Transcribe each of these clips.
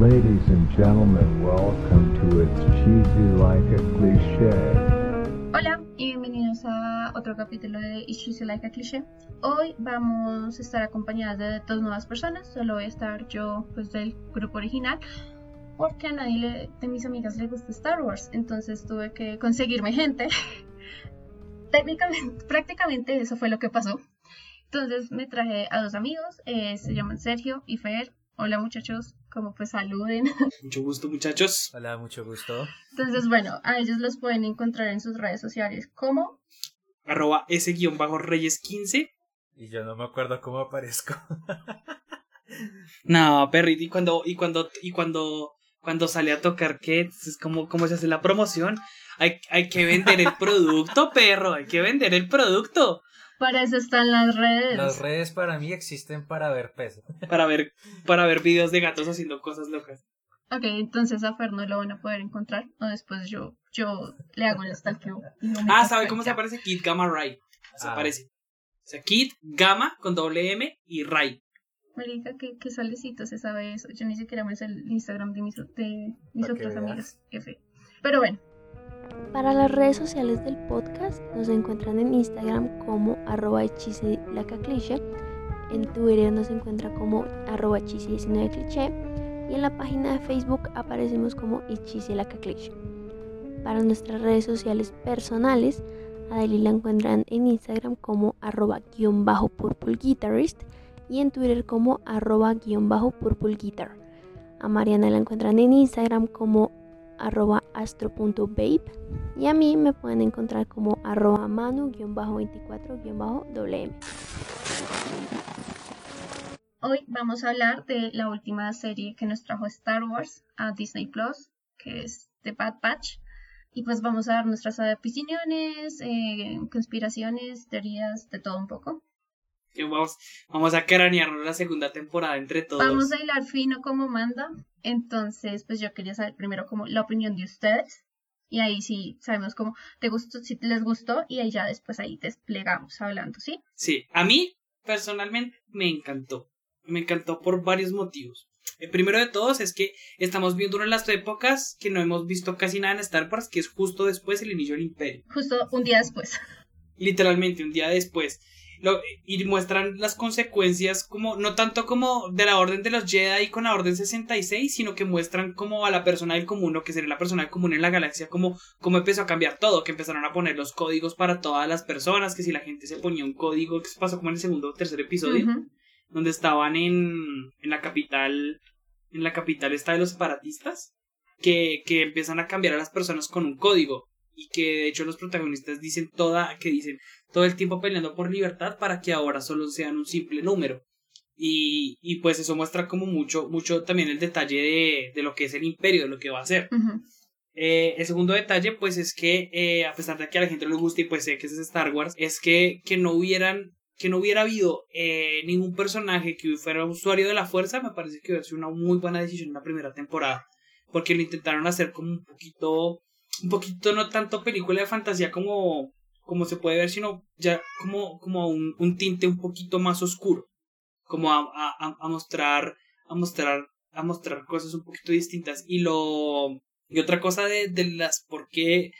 Ladies and gentlemen, welcome to It's Cheesy Like a Cliché. Hola y bienvenidos a otro capítulo de It's Cheesy Like a Cliché. Hoy vamos a estar acompañadas de dos nuevas personas, solo voy a estar yo pues del grupo original porque a nadie de mis amigas le gusta Star Wars, entonces tuve que conseguirme gente. Técnicamente, prácticamente eso fue lo que pasó. Entonces me traje a dos amigos, eh, se llaman Sergio y Fer. Hola muchachos, como pues saluden. Mucho gusto, muchachos. Hola, mucho gusto. Entonces bueno, a ellos los pueden encontrar en sus redes sociales como Arroba S-Reyes15. Y yo no me acuerdo cómo aparezco. No, perrito, y cuando, y cuando, y cuando, cuando sale a tocar, ¿qué? Es como, ¿cómo se hace la promoción? Hay, hay que vender el producto, perro, hay que vender el producto. Para eso están las redes. Las redes para mí existen para ver peso. Para ver, para ver videos de gatos haciendo cosas locas. Ok, entonces a Fer no lo van a poder encontrar. O después yo, yo le hago el stalkeo. Ah, ¿sabe cómo se aparece? Kid Gamma Ray. Se Ah. aparece. O sea, Kid Gamma con doble M y Ray. Marica, qué, qué solecito se sabe eso. Yo ni siquiera me sé el Instagram de mis, de mis que otras amigas. F. Pero bueno, Para las redes sociales del podcast nos encuentran en Instagram como arroba hechisilacacliche, en Twitter nos encuentra como arroba hechisi19cliché y en la página de Facebook aparecemos como hechisilacacliche. Para nuestras redes sociales personales, a la encuentran en Instagram como arroba guion bajo purple guitarist y en Twitter como arroba guion bajo purple guitar. A Mariana la encuentran en Instagram como arroba astro.babe y a mí me pueden encontrar como arroba manu-24-wm. hoy vamos a hablar de la última serie que nos trajo Star Wars a Disney Plus, que es The Bad Batch. Y pues vamos a dar nuestras opiniones, eh, conspiraciones, teorías, de todo un poco. Vamos, vamos a cranearnos la segunda temporada entre todos. Vamos a hilar fino como manda. Entonces, pues yo quería saber primero como la opinión de ustedes. Y ahí sí sabemos cómo te gustó, si les gustó, y ahí ya después ahí desplegamos hablando, ¿sí? Sí, a mí personalmente me encantó. Me encantó por varios motivos. El primero de todos es que estamos viendo una de las épocas que no hemos visto casi nada en Star Wars, que es justo después del inicio del Imperio. Justo un día después. Literalmente, un día después. Lo- y muestran las consecuencias como, no tanto como de la orden de los Jedi con la orden 66, sino que muestran como a la persona del común, o que sería la persona del común en la galaxia, como, como empezó a cambiar todo, que empezaron a poner los códigos para todas las personas, que si la gente se ponía un código, que se pasó como en el segundo o tercer episodio, donde estaban en, en la capital, en la capital está de los separatistas, que, que empiezan a cambiar a las personas con un código y que de hecho los protagonistas dicen toda, que dicen todo el tiempo peleando por libertad para que ahora solo sean un simple número. Y, y pues eso muestra como mucho, mucho también el detalle de, de lo que es el imperio, de lo que va a ser. Eh, el segundo detalle, pues, es que eh, a pesar de que a la gente no le guste y pues sé que es Star Wars, es que, que no hubieran, que no hubiera habido eh, ningún personaje que fuera usuario de la fuerza, me parece que hubiera sido una muy buena decisión en la primera temporada. Porque lo intentaron hacer como un poquito, un poquito no tanto película de fantasía como, como se puede ver, sino ya como, como un, un tinte un poquito más oscuro. Como a, a, a mostrar, a mostrar, a mostrar cosas un poquito distintas. Y lo, y otra cosa de, de las por qué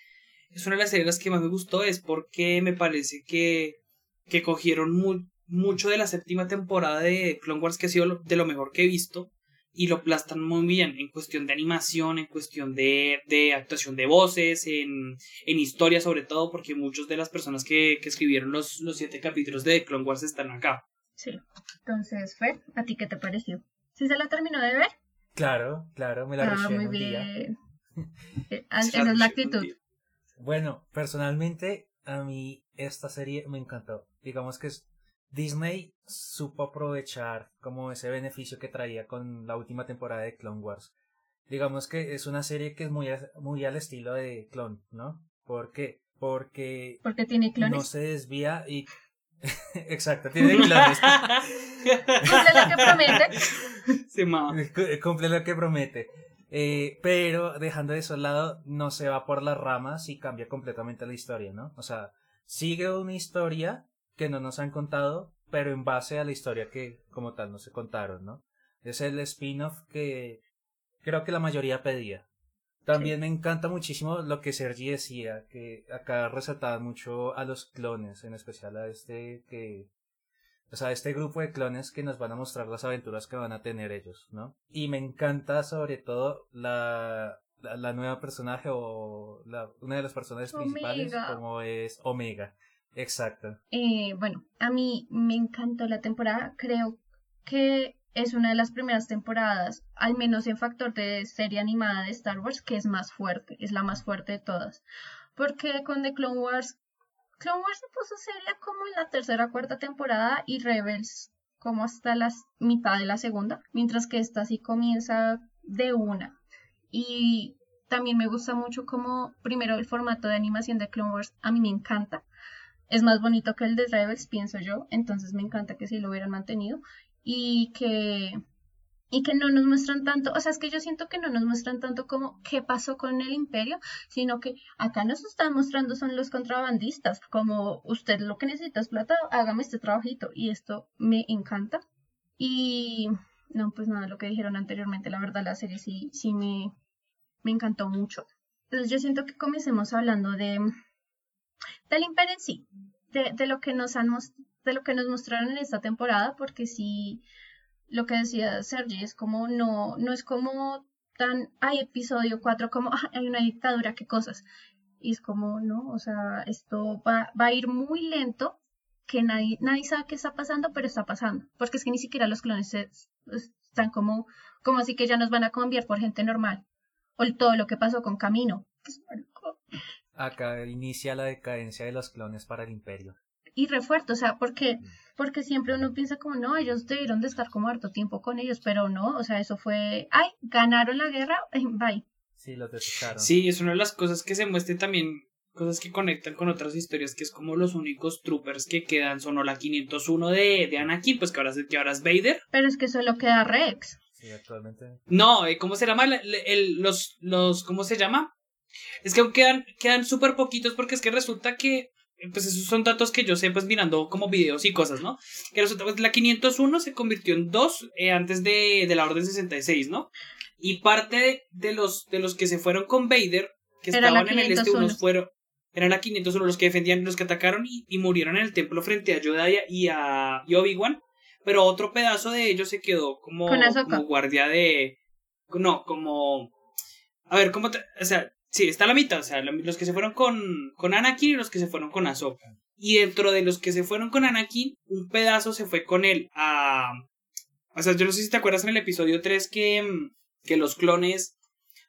es una de las series que más me gustó es porque me parece que, que cogieron mu- mucho de la séptima temporada de Clone Wars que ha sido de lo mejor que he visto y lo plastan muy bien en cuestión de animación, en cuestión de, de actuación de voces, en, en historia sobre todo, porque muchas de las personas que, que escribieron los, los siete capítulos de Clone Wars están acá. Sí. Entonces, Fer, ¿a ti qué te pareció? ¿Sí se la terminó de ver? Claro, claro, me la Ah, muy un día. bien. Eh, ah, Esa es la actitud. Bueno, personalmente, a mí esta serie me encantó. Digamos que es Disney supo aprovechar como ese beneficio que traía con la última temporada de Clone Wars. Digamos que es una serie que es muy, a- muy al estilo de Clone, ¿no? ¿Por qué? Porque Porque tiene clones. no se desvía y... Exacto, tiene clones. Cumple lo que promete. Sí, ma. Cu- Cumple lo que promete. Eh, pero dejando eso al lado, no se va por las ramas y cambia completamente la historia, ¿no? O sea, sigue una historia que no nos han contado, pero en base a la historia que como tal no se contaron, ¿no? Es el spin-off que creo que la mayoría pedía. También me encanta muchísimo lo que Sergi decía, que acá resaltaban mucho a los clones, en especial a este que o sea, este grupo de clones que nos van a mostrar las aventuras que van a tener ellos, ¿no? Y me encanta sobre todo la, la, la nueva personaje o la, una de las personajes principales como es Omega. Exacto. Eh, bueno, a mí me encantó la temporada. Creo que es una de las primeras temporadas, al menos en factor de serie animada de Star Wars, que es más fuerte, es la más fuerte de todas. Porque con The Clone Wars, Clone Wars se puso seria como en la tercera o cuarta temporada y Rebels como hasta la mitad de la segunda, mientras que esta sí comienza de una. Y también me gusta mucho como, primero, el formato de animación de Clone Wars, a mí me encanta es más bonito que el de Rebels, pienso yo, entonces me encanta que sí lo hubieran mantenido. Y que y que no nos muestran tanto, o sea, es que yo siento que no nos muestran tanto como qué pasó con el imperio, sino que acá nos están mostrando son los contrabandistas, como usted lo que necesita es plata, hágame este trabajito y esto me encanta. Y no, pues nada, lo que dijeron anteriormente, la verdad la serie sí sí me me encantó mucho. Entonces yo siento que comencemos hablando de del imperio en sí, de, de lo que nos han de lo que nos mostraron en esta temporada, porque sí, lo que decía Sergi es como no, no es como tan, hay episodio 4 como "Ah, hay una dictadura, qué cosas. Y es como, no, o sea, esto va, va a ir muy lento, que nadie, nadie sabe qué está pasando, pero está pasando. Porque es que ni siquiera los clones están como, como así que ya nos van a cambiar por gente normal. O todo lo que pasó con Camino. Acá inicia la decadencia de los clones para el imperio. y refuerzo, o sea, porque, porque siempre uno piensa como, no, ellos debieron de estar como harto tiempo con ellos, pero no, o sea, eso fue, ay, ganaron la guerra, bye. Sí, los desecharon. Sí, es una de las cosas que se muestran también, cosas que conectan con otras historias, que es como los únicos troopers que quedan son o la 501 de, de Anakin, pues que ahora, es- que ahora es Vader. Pero es que solo queda Rex. Sí, actualmente. No, eh, ¿cómo se llama? El- el- los, los, ¿cómo se llama? Es que aún quedan, quedan súper poquitos porque es que resulta que, pues esos son datos que yo sé, pues mirando como videos y cosas, ¿no? Que resulta, pues la 501 se convirtió en dos eh, antes de, de la Orden 66, ¿no? Y parte de, de los, de los que se fueron con Vader, que Era estaban en el este, 501. unos fueron, eran la 501 los que defendían, los que atacaron y, y murieron en el templo frente a Yoda y a, y Obi-Wan. Pero otro pedazo de ellos se quedó como, como guardia de, no, como. A ver, ¿cómo te.? O sea, sí, está a la mitad. O sea, los que se fueron con, con Anakin y los que se fueron con Ahsoka. Y dentro de los que se fueron con Anakin, un pedazo se fue con él a. O sea, yo no sé si te acuerdas en el episodio 3 que, mm, que los clones.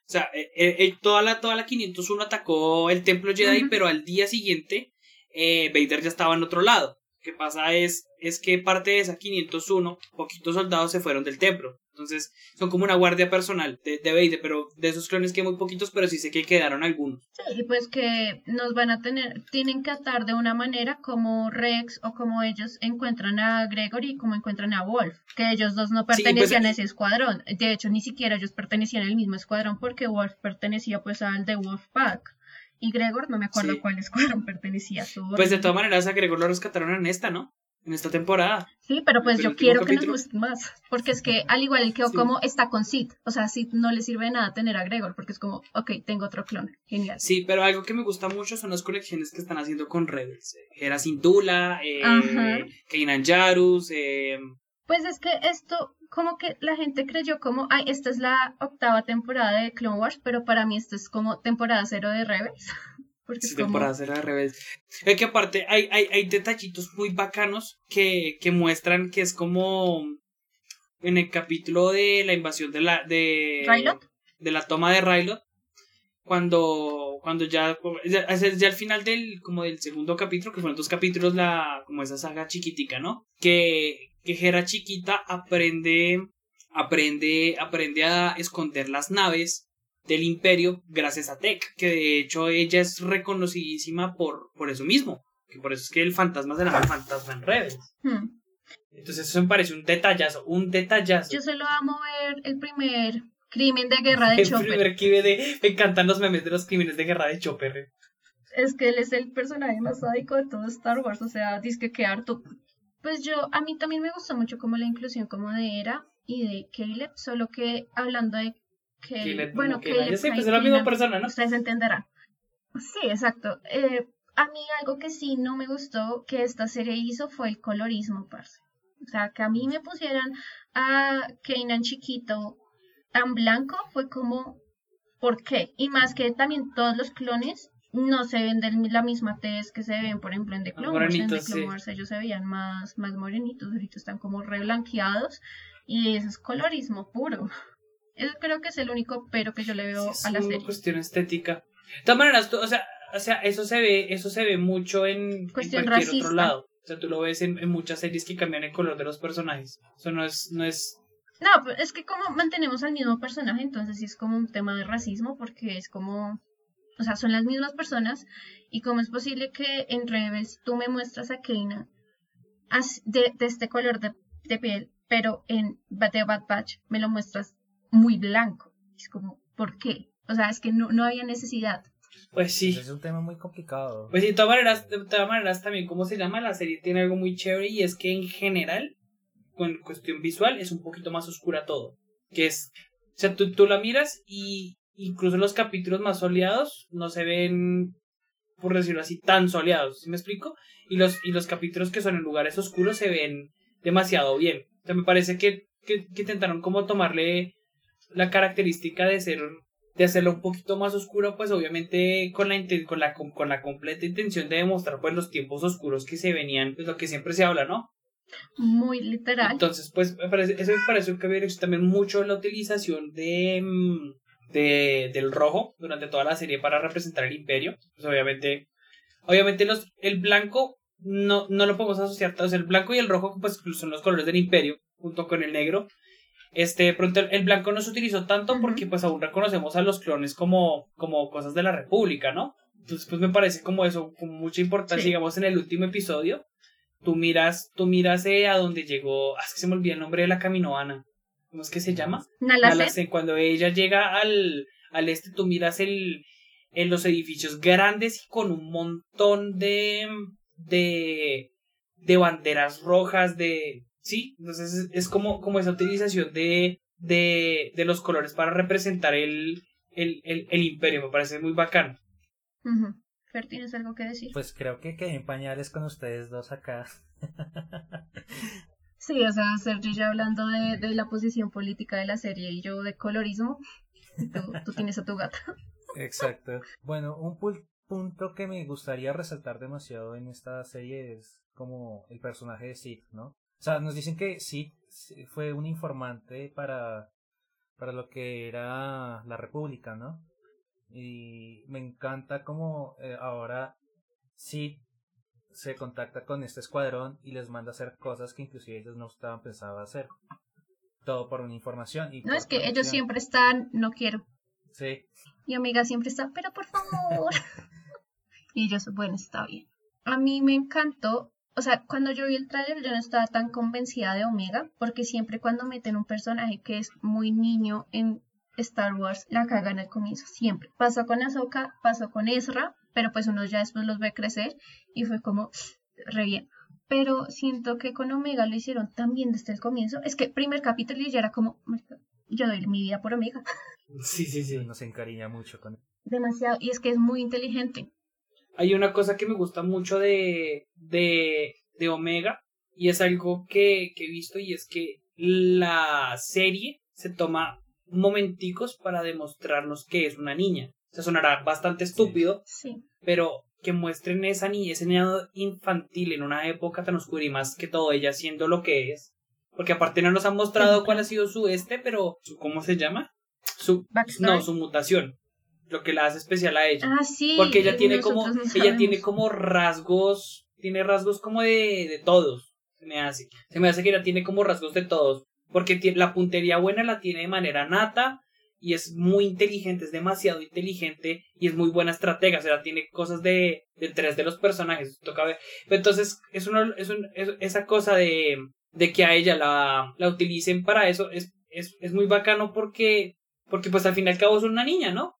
O sea, eh, eh, toda, la, toda la 501 atacó el templo Jedi, pero al día siguiente eh, Vader ya estaba en otro lado. Lo que pasa es, es que parte de esa 501, poquitos soldados se fueron del templo. Entonces, son como una guardia personal de, de pero de esos clones que muy poquitos, pero sí sé que quedaron algunos. Sí, y pues que nos van a tener, tienen que atar de una manera como Rex o como ellos encuentran a Gregory y como encuentran a Wolf, que ellos dos no Sí, pues, pertenecían a eh, ese escuadrón. De hecho, ni siquiera ellos pertenecían al mismo escuadrón porque Wolf pertenecía pues al de Wolfpack. Y Gregor, no me acuerdo Sí. cuál escuadrón pertenecía a su Pues de todas maneras a Gregor lo rescataron en esta, ¿no? En esta temporada. Sí, pero pues yo quiero que nos muestren más, porque es que al igual que Sí. como está con Sid, o sea, Sid no le sirve de nada tener a Gregor, porque es como, ok, tengo otro clon, genial. Sí, pero algo que me gusta mucho son las conexiones que están haciendo con Rebels. Eh, Hera Syndulla, eh, Ajá. Kanan Jarus, eh, Pues es que esto, como que la gente creyó como, ay, esta es la octava temporada de Clone Wars, pero para mí esto es como temporada cero de Rebels. Porque Sí, es como, será Rebels. Es que aparte hay, hay, hay detallitos muy bacanos que, que muestran que es como en el capítulo de la invasión de la de, ¿Rylot? de la toma de Rylot cuando cuando ya ya, ya al final del como del segundo capítulo que fueron dos capítulos la como esa saga chiquitica no que que Hera chiquita aprende aprende aprende a esconder las naves del imperio gracias a Tech que de hecho ella es reconocidísima por por eso mismo que por eso es que el fantasma se llama el fantasma en redes Hmm. entonces eso me parece un detallazo un detallazo Yo solo amo ver el primer crimen de guerra de el Chopper. primer que de me encantan los memes de los crímenes de guerra de Chopper Es que él es el personaje más sádico de todo Star Wars, o sea, dice que harto. Pues yo, a mí también me gustó mucho como la inclusión como de Era y de Caleb, solo que hablando de Caleb, bueno, pues Kai es la misma persona, ¿no? Ustedes entenderán. Sí, exacto. Eh, a mí algo que sí no me gustó que esta serie hizo fue el colorismo, parce. O sea, que a mí me pusieran a Kanan chiquito tan blanco fue como, ¿por qué? Y más que también todos los clones no se ven de la misma tez que se ven, por ejemplo, en The Clone Wars. En The Clone sí. Wars ellos se veían más, más morenitos, ahorita están como reblanqueados y eso es colorismo puro. Eso creo que es el único pero que yo le veo Sí, a la es una serie. cuestión estética. De todas maneras, tú- o sea, o sea, eso se ve, eso se ve mucho en, en Cuestión cualquier racista. otro lado. O sea, tú lo ves en, en muchas series que cambian el color de los personajes. Eso no es, no es, No, pero es que como mantenemos al mismo personaje, entonces sí es como un tema de racismo, porque es como, o sea, son las mismas personas, y cómo es posible que en Rebels tú me muestras a Kaina as- de, de este color de, de piel, pero en The Bad Batch me lo muestras muy blanco. Es como, ¿por qué? O sea, es que no, no había necesidad. pues sí. Es un tema muy complicado. Pues sí, de todas maneras, de todas maneras también, ¿cómo se llama? La serie tiene algo muy chévere y es que en general, con cuestión visual, es un poquito más oscura todo. Que es, o sea, tú, tú la miras y incluso los capítulos más soleados no se ven, por decirlo así, tan soleados, ¿sí me explico? Y los, y los capítulos que son en lugares oscuros se ven demasiado bien. O sea, me parece que, que, que intentaron como tomarle la característica de ser de hacerlo un poquito más oscuro, pues obviamente con la, con la, con, la completa intención de demostrar pues los tiempos oscuros que se venían, pues lo que siempre se habla, ¿no? Muy literal. Entonces, pues me parece, eso me parece un cambio también mucho la utilización de, mm, de del rojo durante toda la serie para representar el imperio. Pues obviamente, obviamente los, el blanco no, no lo podemos asociar, o sea, el blanco y el rojo pues son los colores del imperio, junto con el negro. Este, pronto el, el blanco no se utilizó tanto porque pues aún reconocemos a los clones como, como cosas de la república, ¿no? Entonces pues me parece como eso, con mucha importancia, Sí. digamos, en el último episodio, tú miras, tú miras eh, a donde llegó, ah, es que se me olvida el nombre de la caminoana, ¿cómo es que se llama? Cuando ella llega al, al este, tú miras el, en los edificios grandes y con un montón de, de, de banderas rojas, de, sí, entonces es, es como, como esa utilización de, de, de los colores para representar el, el, el, el imperio, me parece muy bacano. Ujú. Fer, ¿tienes algo que decir? Pues creo que quedé en pañales con ustedes dos acá. Sí, o sea, Sergio ya hablando de, de la posición política de la serie y yo de colorismo, tú, tú tienes a tu gata. Exacto. Bueno, un punto que me gustaría resaltar demasiado en esta serie es como el personaje de Sid, ¿no? O sea, nos dicen que Sid fue un informante para, para lo que era la República, ¿no? Y me encanta como eh, ahora Sid se contacta con este escuadrón y les manda a hacer cosas que inclusive ellos no estaban pensados hacer. Todo por una información. Y No, es que ellos siempre están, no quiero. Sí, Y Omega siempre está, pero por favor. y ellos, bueno, está bien. A mí me encantó, o sea, cuando yo vi el tráiler yo no estaba tan convencida de Omega, porque siempre cuando meten un personaje que es muy niño en Star Wars, la cagan al comienzo, siempre. Pasó con Ahsoka, pasó con Ezra, pero pues uno ya después los ve crecer y fue como, re bien. Pero siento que con Omega lo hicieron tan bien desde el comienzo. Es que primer capítulo y ya era como, "Marica, yo doy mi vida por Omega. Sí, sí, sí. nos encariña mucho con Demasiado. Y es que es muy inteligente. Hay una cosa que me gusta mucho de, de, de Omega y es algo que, que he visto y es que la serie se toma momenticos para demostrarnos que es una niña. O sea, sonará bastante estúpido, Sí. pero que muestren esa niña, ese niño infantil en una época tan oscura y más que todo ella siendo lo que es. Porque aparte no nos han mostrado cuál ha sido su este, pero su, ¿cómo se llama? Su, Backstory. no, su mutación. Lo que la hace especial a ella. Ah, sí. Porque ella tiene como, no ella tiene como rasgos, tiene rasgos como de, de todos, se me hace. Se me hace que ella tiene como rasgos de todos, porque la puntería buena la tiene de manera nata y es muy inteligente, es demasiado inteligente y es muy buena estratega, o sea, tiene cosas de, de tres de los personajes, toca ver. Pero entonces, es, uno, es, un- es- esa cosa de, de que a ella la, la utilicen para eso es, es, es muy bacano porque, porque pues al fin y al cabo es una niña, ¿no?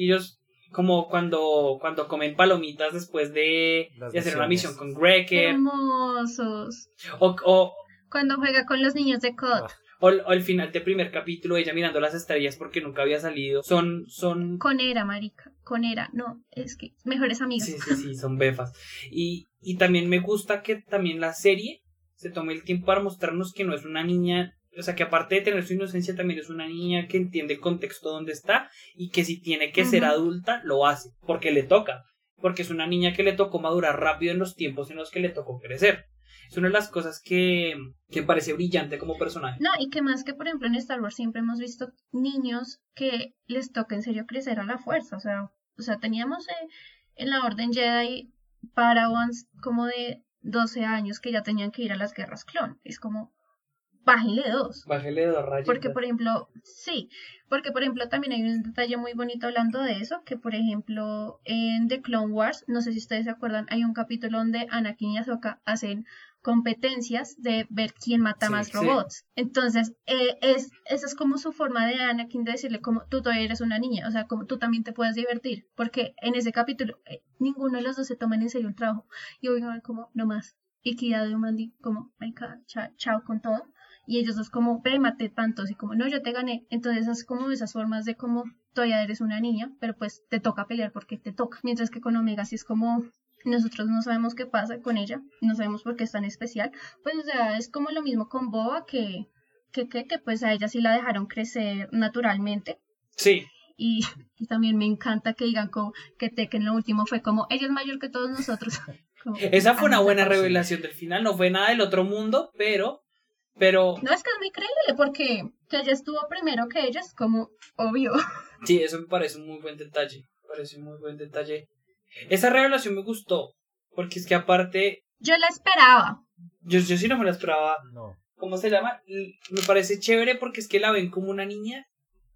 Y ellos como cuando, cuando comen palomitas después de, de hacer una misión con Wrecker. Hermosos. O, o, Cuando juega con los niños de COD. Ah. o, o el final del primer capítulo, ella mirando las estrellas porque nunca había salido. Son, son, Con Era, marica. Con Era. No, es que mejores amigos. sí, sí, sí, son befas. Y, y también me gusta que también la serie se tome el tiempo para mostrarnos que no es una niña, o sea, que aparte de tener su inocencia, también es una niña que entiende el contexto donde está y que si tiene que ser adulta, lo hace, porque le toca. Porque es una niña que le tocó madurar rápido en los tiempos en los que le tocó crecer. Es una de las cosas que, que parece brillante como personaje. No, y que más que, por ejemplo, en Star Wars siempre hemos visto niños que les toca en serio crecer a la fuerza. O sea, o sea teníamos eh, en la Orden Jedi Padawans como de 12 años que ya tenían que ir a las guerras clon. Es como, bájenle dos. Bájele dos rayitas. Porque, por ejemplo, sí, porque, por ejemplo, también hay un detalle muy bonito hablando de eso, que, por ejemplo, en The Clone Wars, no sé si ustedes se acuerdan, hay un capítulo donde Anakin y Ahsoka hacen competencias de ver quién mata Sí, más sí. robots. Entonces, eh, es, esa es como su forma de Anakin de decirle como tú todavía eres una niña, o sea, como tú también te puedes divertir, porque en ese capítulo eh, ninguno de los dos se toman en serio el trabajo. Y oigan como, no más. Y Kira de Mandy como, venga, chao, chao con todo y ellos dos como, ve, maté tantos, y como, no, yo te gané. Entonces es como esas formas de como, todavía eres una niña, pero pues te toca pelear porque te toca. Mientras que con Omega sí es como, nosotros no sabemos qué pasa con ella, no sabemos por qué es tan especial. Pues o sea, es como lo mismo con Boba, que, que, que, que pues a ella sí la dejaron crecer naturalmente. Sí, Y, y también me encanta que digan como que Tekken lo último fue como, ella es mayor que todos nosotros. Como, esa fue una ah, buena revelación del final. No fue nada del otro mundo, pero, pero, No, es que es muy creíble porque que ella estuvo primero que ella es como obvio. sí, eso me parece un muy buen detalle. Me parece un muy buen detalle. Esa revelación me gustó, porque es que aparte, Yo la esperaba. yo, yo sí no me la esperaba. No. ¿Cómo se llama? Me parece chévere porque es que la ven como una niña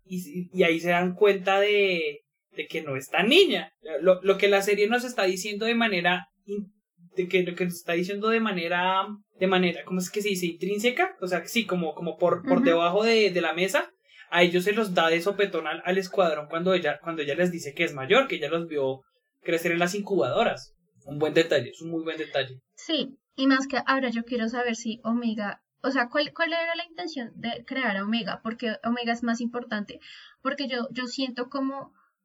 y, y ahí se dan cuenta de, de que no es tan niña. Lo, lo que la serie nos está diciendo de manera in- de que lo que nos está diciendo de manera de manera ¿cómo es que se dice? intrínseca, o sea, que sí, como como por por debajo de, de la mesa. A ellos se los da de sopetón al, al escuadrón cuando ella cuando ella les dice que es mayor, que ella los vio crecer en las incubadoras. Un buen detalle, es un muy buen detalle. Sí, y más que ahora yo quiero saber si Omega, o sea, ¿cuál, cuál era la intención de crear a Omega? Porque Omega es más importante. Porque yo, yo siento como,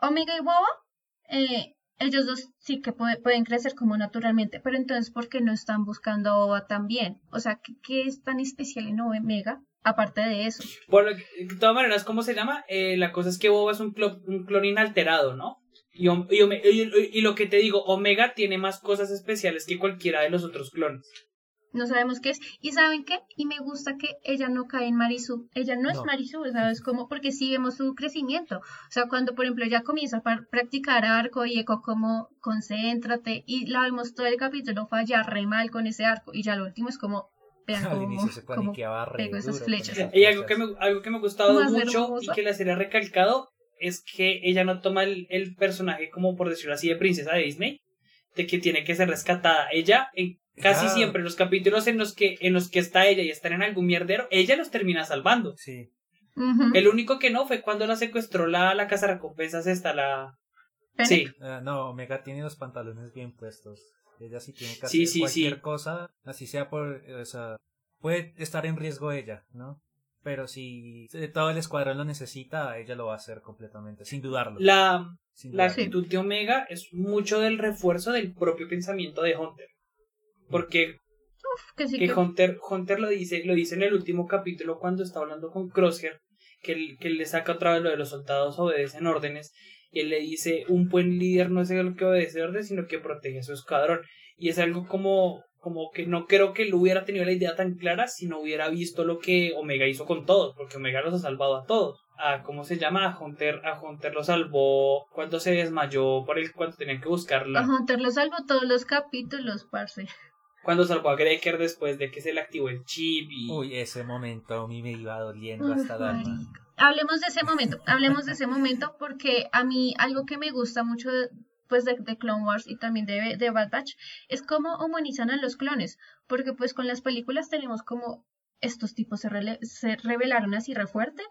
Omega y Boba, eh, ellos dos sí que puede- pueden crecer como naturalmente, pero entonces, ¿por qué no están buscando a Boba también? O sea, ¿qué, es tan especial en Omega, aparte de eso? Por de todas maneras, ¿cómo se llama? Eh, la cosa es que Boba es un, clo- un clon inalterado, ¿no? Y, y- y lo que te digo, Omega tiene más cosas especiales que cualquiera de los otros clones. No sabemos qué es. ¿Y saben qué? Y me gusta que ella no cae en Marisu. Ella no, es No. Marisu, ¿sabes cómo? Porque sí vemos su crecimiento. O sea, cuando, por ejemplo, ella comienza a par- practicar arco y eco como concéntrate y la vemos todo el capítulo falla re mal con ese arco y ya lo último es como, vean Al cómo, inicio se paniqueaba re pego esas flechas. Y algo que me, algo que me ha gustado Más mucho hermosa. y que la serie ha recalcado es que ella no toma el, el personaje como por decirlo así de princesa de Disney, de que tiene que ser rescatada. Ella, en casi Ah. siempre los capítulos en los que en los que está ella y están en algún mierdero, ella los termina salvando. Sí. El único que no fue cuando la secuestró la, la casa recompensas esta, la... Sí, Ah, no, Omega tiene los pantalones bien puestos. Ella sí tiene que hacer Sí, sí, cualquier sí. cosa, así sea por, o sea, puede estar en riesgo ella, ¿no? Pero si todo el escuadrón lo necesita, ella lo va a hacer completamente, sin dudarlo. La, sin la dudarlo. actitud de Omega es mucho del refuerzo del propio pensamiento de Hunter. Porque Que sí que que- Hunter, Hunter lo dice, lo dice en el último capítulo cuando está hablando con Crosshair, que, él- que le saca otra vez lo de los soldados obedecen órdenes, y él le dice, un buen líder no es el que obedece órdenes, sino que protege a su escuadrón. Y es algo como, como que no creo que él hubiera tenido la idea tan clara si no hubiera visto lo que Omega hizo con todos, porque Omega los ha salvado a todos. A, ¿cómo se llama? A Hunter, a Hunter lo salvó cuando se desmayó por el cuando tenían que buscarla. A Hunter lo salvo todos los capítulos, parce. Cuando salvó a Greker después de que se le activó el chip y... Uy, ese momento a mí me iba doliendo Uf, hasta el alma. Hablemos de ese momento, hablemos de ese momento porque a mí algo que me gusta mucho de, pues de, de Clone Wars y también de, de Bad Batch es cómo humanizan a los clones, porque pues con las películas tenemos como estos tipos se, rele- se revelaron así re fuerte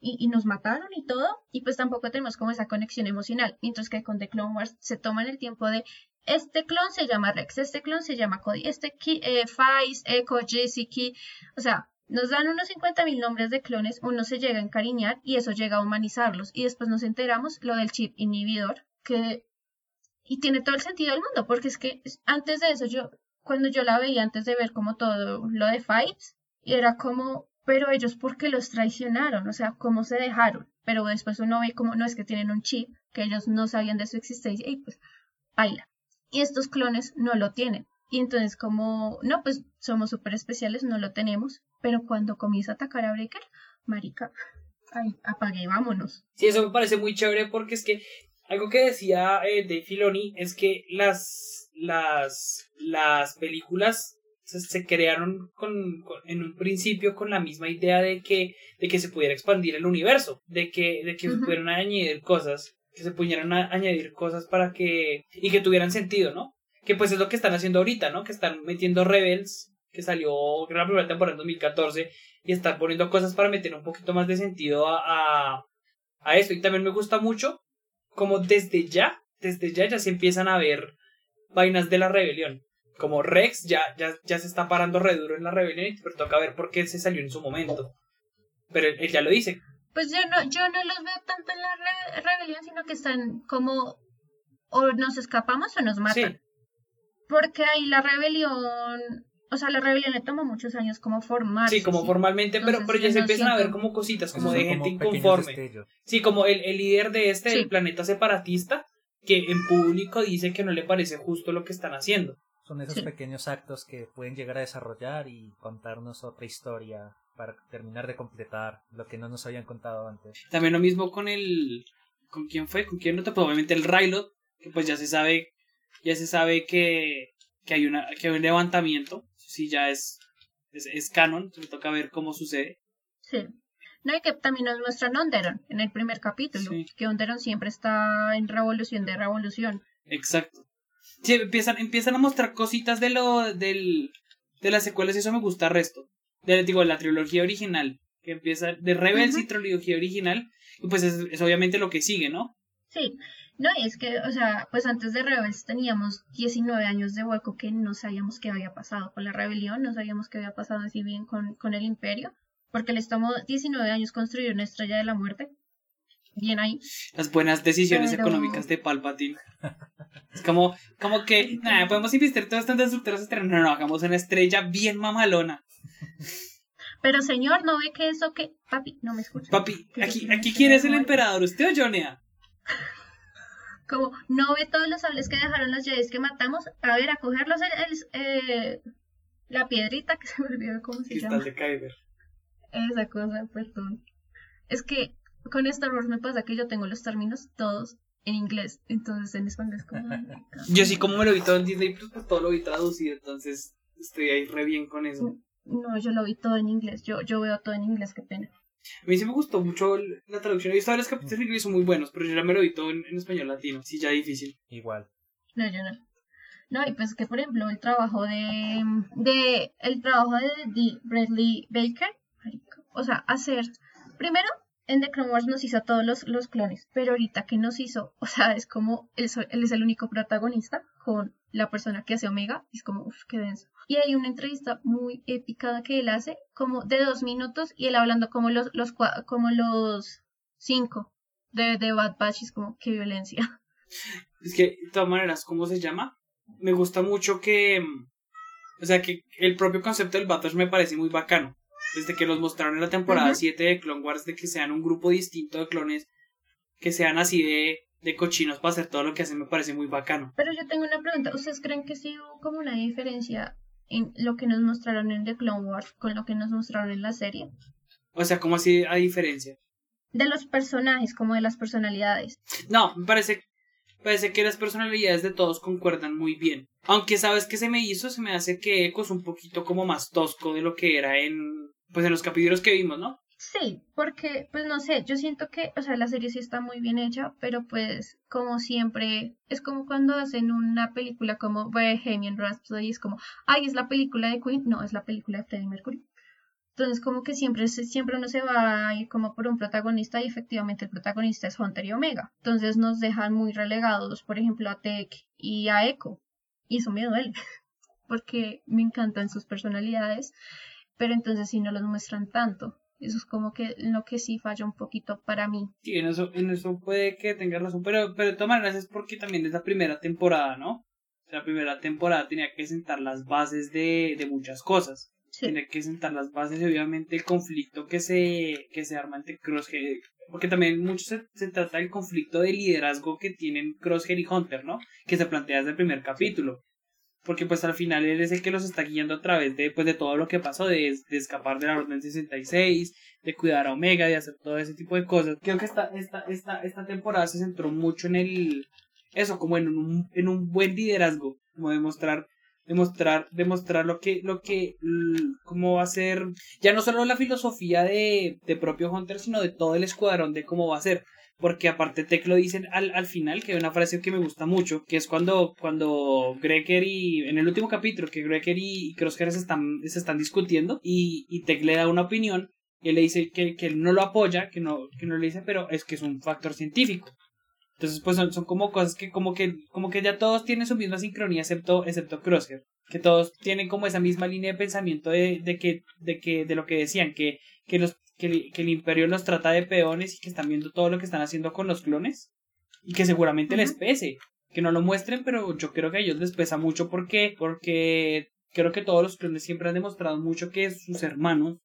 y, y nos mataron y todo, y pues tampoco tenemos como esa conexión emocional, mientras que con The Clone Wars se toman el tiempo de este clon se llama Rex, este clon se llama Cody, este eh, Faiz, Echo, Jesse, Ki, o sea, nos dan unos 50.000 nombres de clones, uno se llega a encariñar y eso llega a humanizarlos. Y después nos enteramos lo del chip inhibidor, que... Y tiene todo el sentido del mundo, porque es que antes de eso, yo, cuando yo la veía, antes de ver como todo lo de Fights, era como, pero ellos, ¿por qué los traicionaron? O sea, ¿cómo se dejaron? Pero después uno ve como, no es que tienen un chip, que ellos no sabían de su existencia, y pues, baila. Y estos clones no lo tienen. Y entonces como, no, pues somos súper especiales, no lo tenemos. Pero cuando comienza a atacar a Breaker, marica, ay, apague y vámonos. Sí, eso me parece muy chévere porque es que algo que decía eh, Dave Filoni es que las, las, las películas se, se crearon con, con- en un principio con la misma idea de que, de que se pudiera expandir el universo, de que, de que se pudieran añadir cosas, que se pudieran añadir cosas para que, y que tuvieran sentido, ¿no? Que pues es lo que están haciendo ahorita, ¿no? Que están metiendo Rebels, que salió creo, la primera temporada en 2014, y están poniendo cosas para meter un poquito más de sentido a, a, esto. Y también me gusta mucho como desde ya, desde ya ya se empiezan a ver vainas de la rebelión. Como Rex ya, ya, ya se está parando re duro en la rebelión, pero toca ver por qué se salió en su momento. Pero él ya lo dice. Pues yo no, yo no los veo tanto en la re- rebelión, sino que están como o nos escapamos o nos matan. Sí, Porque ahí la rebelión, o sea, la rebelión le toma muchos años como formarse. sí, como formalmente, pero, Entonces, pero ya se no empiezan a ver como cositas, como de gente inconforme. Sí, como el, el líder de este, Sí. planeta separatista, que en público dice que no le parece justo lo que están haciendo. Son esos Sí. pequeños actos que pueden llegar a desarrollar y contarnos otra historia para terminar de completar lo que no nos habían contado antes. También lo mismo con el. ¿Con quién fue? ¿Con quién no? Pues obviamente el Rylot, que pues ya se sabe. Ya se sabe que, que hay una que hay un levantamiento. Sí, ya es, es, es canon. Me toca ver cómo sucede. Sí. No, y que también nos muestran Onderon en el primer capítulo, Sí. que Onderon siempre está en revolución de revolución. Exacto. Sí, empiezan, empiezan a mostrar cositas de lo del, de las secuelas y eso me gusta resto. De, digo, la trilogía original. Que empieza de Rebels y Ujú. trilogía original. Y pues es, es obviamente lo que sigue, ¿no? Sí, no, y es que, o sea, pues antes de Rebels teníamos 19 años de hueco que no sabíamos qué había pasado con la rebelión, no sabíamos qué había pasado así bien con, con el imperio, porque les tomó 19 años construir una estrella de la muerte. Bien ahí. Las buenas decisiones Pero- económicas de Palpatine. Es como, como que, nada, podemos invertir todas estas estructuras. No, no, hagamos una estrella bien mamalona. Pero señor, ¿no ve que eso que... Papi, no me escucha. Papi, aquí, aquí quién es el emperador, usted o Jonea. Como, ¿no ve todos los sables que dejaron los Jedi que matamos? A ver, a cogerlos el, el- eh, la piedrita que se me olvidó cómo se llama. Cristal de Kyber. Esa cosa, perdón. Es que con Star Wars me pasa que yo tengo los términos todos en inglés, entonces en español es como... Yo sí, como me lo vi todo en Disney, Plus, pues todo lo vi traducido, entonces estoy ahí re bien con eso. No, yo lo vi todo en inglés, yo, yo veo todo en inglés, qué pena. A mí sí me gustó mucho el- la traducción. He visto varios capítulos en inglés son muy buenos, pero yo ya me lo vi todo en, en español latino. Sí, ya difícil. Igual. No, yo no. No, y pues que por ejemplo el trabajo de, de el trabajo de, de Bradley Baker, o sea, hacer, primero, en The Clone Wars nos hizo todos los, los clones, pero ahorita que nos hizo, o sea, es como él, él es el único protagonista con la persona que hace Omega, y es como, uff, qué denso. Y hay una entrevista muy épica que él hace, como de dos minutos, y él hablando como los, los, como los cinco de, de Bad Batch, es como, qué violencia. Es que, de todas maneras, ¿cómo se llama? Me gusta mucho que. mm, O sea, que el propio concepto del Battle me parece muy bacano. Desde que los mostraron en la temporada Ujú. 7 de Clone Wars, de que sean un grupo distinto de clones, que sean así de, de cochinos para hacer todo lo que hacen, me parece muy bacano. Pero yo tengo una pregunta, ¿ustedes creen que sí hubo como una diferencia en lo que nos mostraron en The Clone Wars con lo que nos mostraron en la serie? O sea, ¿cómo así a diferencia? De los personajes, como de las personalidades. No, me parece, parece que las personalidades de todos concuerdan muy bien. Aunque sabes que se me hizo, se me hace que Echo es un poquito como más tosco de lo que era en, pues en los capítulos que vimos, ¿no? Sí, porque, pues no sé, yo siento que, o sea, la serie sí está muy bien hecha, pero pues, como siempre, es como cuando hacen una película como Bohemian Rhapsody, es como, ay, es la película de Queen, no, es la película de Freddie Mercury. Entonces, como que siempre, siempre uno se va a ir como por un protagonista y efectivamente el protagonista es Hunter y Omega. Entonces nos dejan muy relegados, por ejemplo, a Tech y a Echo. Y eso me duele, porque me encantan sus personalidades, pero entonces sí no los muestran tanto. Eso es como que lo que sí falla un poquito para mí. Sí, en eso, en eso puede que tengas razón, pero, pero de todas maneras es porque también es la primera temporada, ¿no? La primera temporada tenía que sentar las bases de, de muchas cosas. Sí. Tiene que sentar las bases y obviamente el conflicto que se, que se arma entre Crosshair. Porque también mucho se, se trata del conflicto de liderazgo que tienen Crosshair y Hunter, ¿no? Que se plantea desde el primer capítulo. Porque pues al final él es el que los está guiando a través de, pues, de todo lo que pasó, de, de escapar de la Orden 66, de cuidar a Omega, de hacer todo ese tipo de cosas. Creo que esta, esta, esta, esta temporada se centró mucho en el, eso, como en un, en un buen liderazgo, como demostrar, demostrar, demostrar lo que, lo que, cómo va a ser, ya no solo la filosofía de, de propio Hunter, sino de todo el escuadrón de cómo va a ser. Porque aparte Tech lo dicen al, al final, que hay una frase que me gusta mucho, que es cuando, cuando Greker y, en el último capítulo, que Greker y Crosshair se están, se están discutiendo y, y Tech le da una opinión y él le dice que, que él no lo apoya, que no, que no le dice, pero es que es un factor científico. Entonces, pues son, son como cosas que como que como que ya todos tienen su misma sincronía excepto excepto Crosshair, que todos tienen como esa misma línea de pensamiento de, de que de que de lo que decían que que los que el, que el imperio los trata de peones y que están viendo todo lo que están haciendo con los clones y que seguramente les pese, que no lo muestren, pero yo creo que a ellos les pesa mucho. Porque porque creo que todos los clones siempre han demostrado mucho que sus hermanos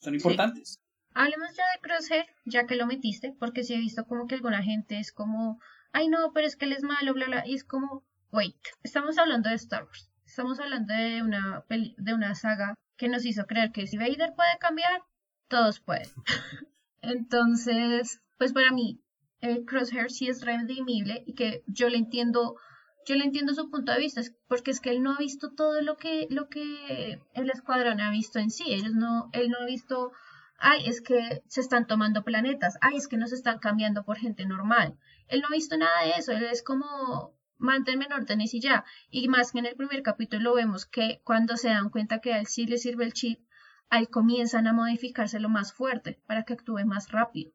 son importantes. Hablemos ya de Crosshair, ya que lo metiste, porque sí he visto como que alguna gente es como, ay no, pero es que él es malo, bla, bla, y es como, wait, estamos hablando de Star Wars, estamos hablando de una, peli- de una saga que nos hizo creer que si Vader puede cambiar, todos pueden. Entonces, pues para mí, eh, Crosshair sí es redimible y que yo le entiendo, yo le entiendo su punto de vista, porque es que él no ha visto todo lo que, lo que el escuadrón ha visto en sí, ellos no, él no ha visto ay, es que se están tomando planetas, ay, es que no se están cambiando por gente normal. Él no ha visto nada de eso, él es como manténme en órdenes y ya. Y más que en el primer capítulo vemos que cuando se dan cuenta que a él sí le sirve el chip, ahí comienzan a modificárselo más fuerte para que actúe más rápido.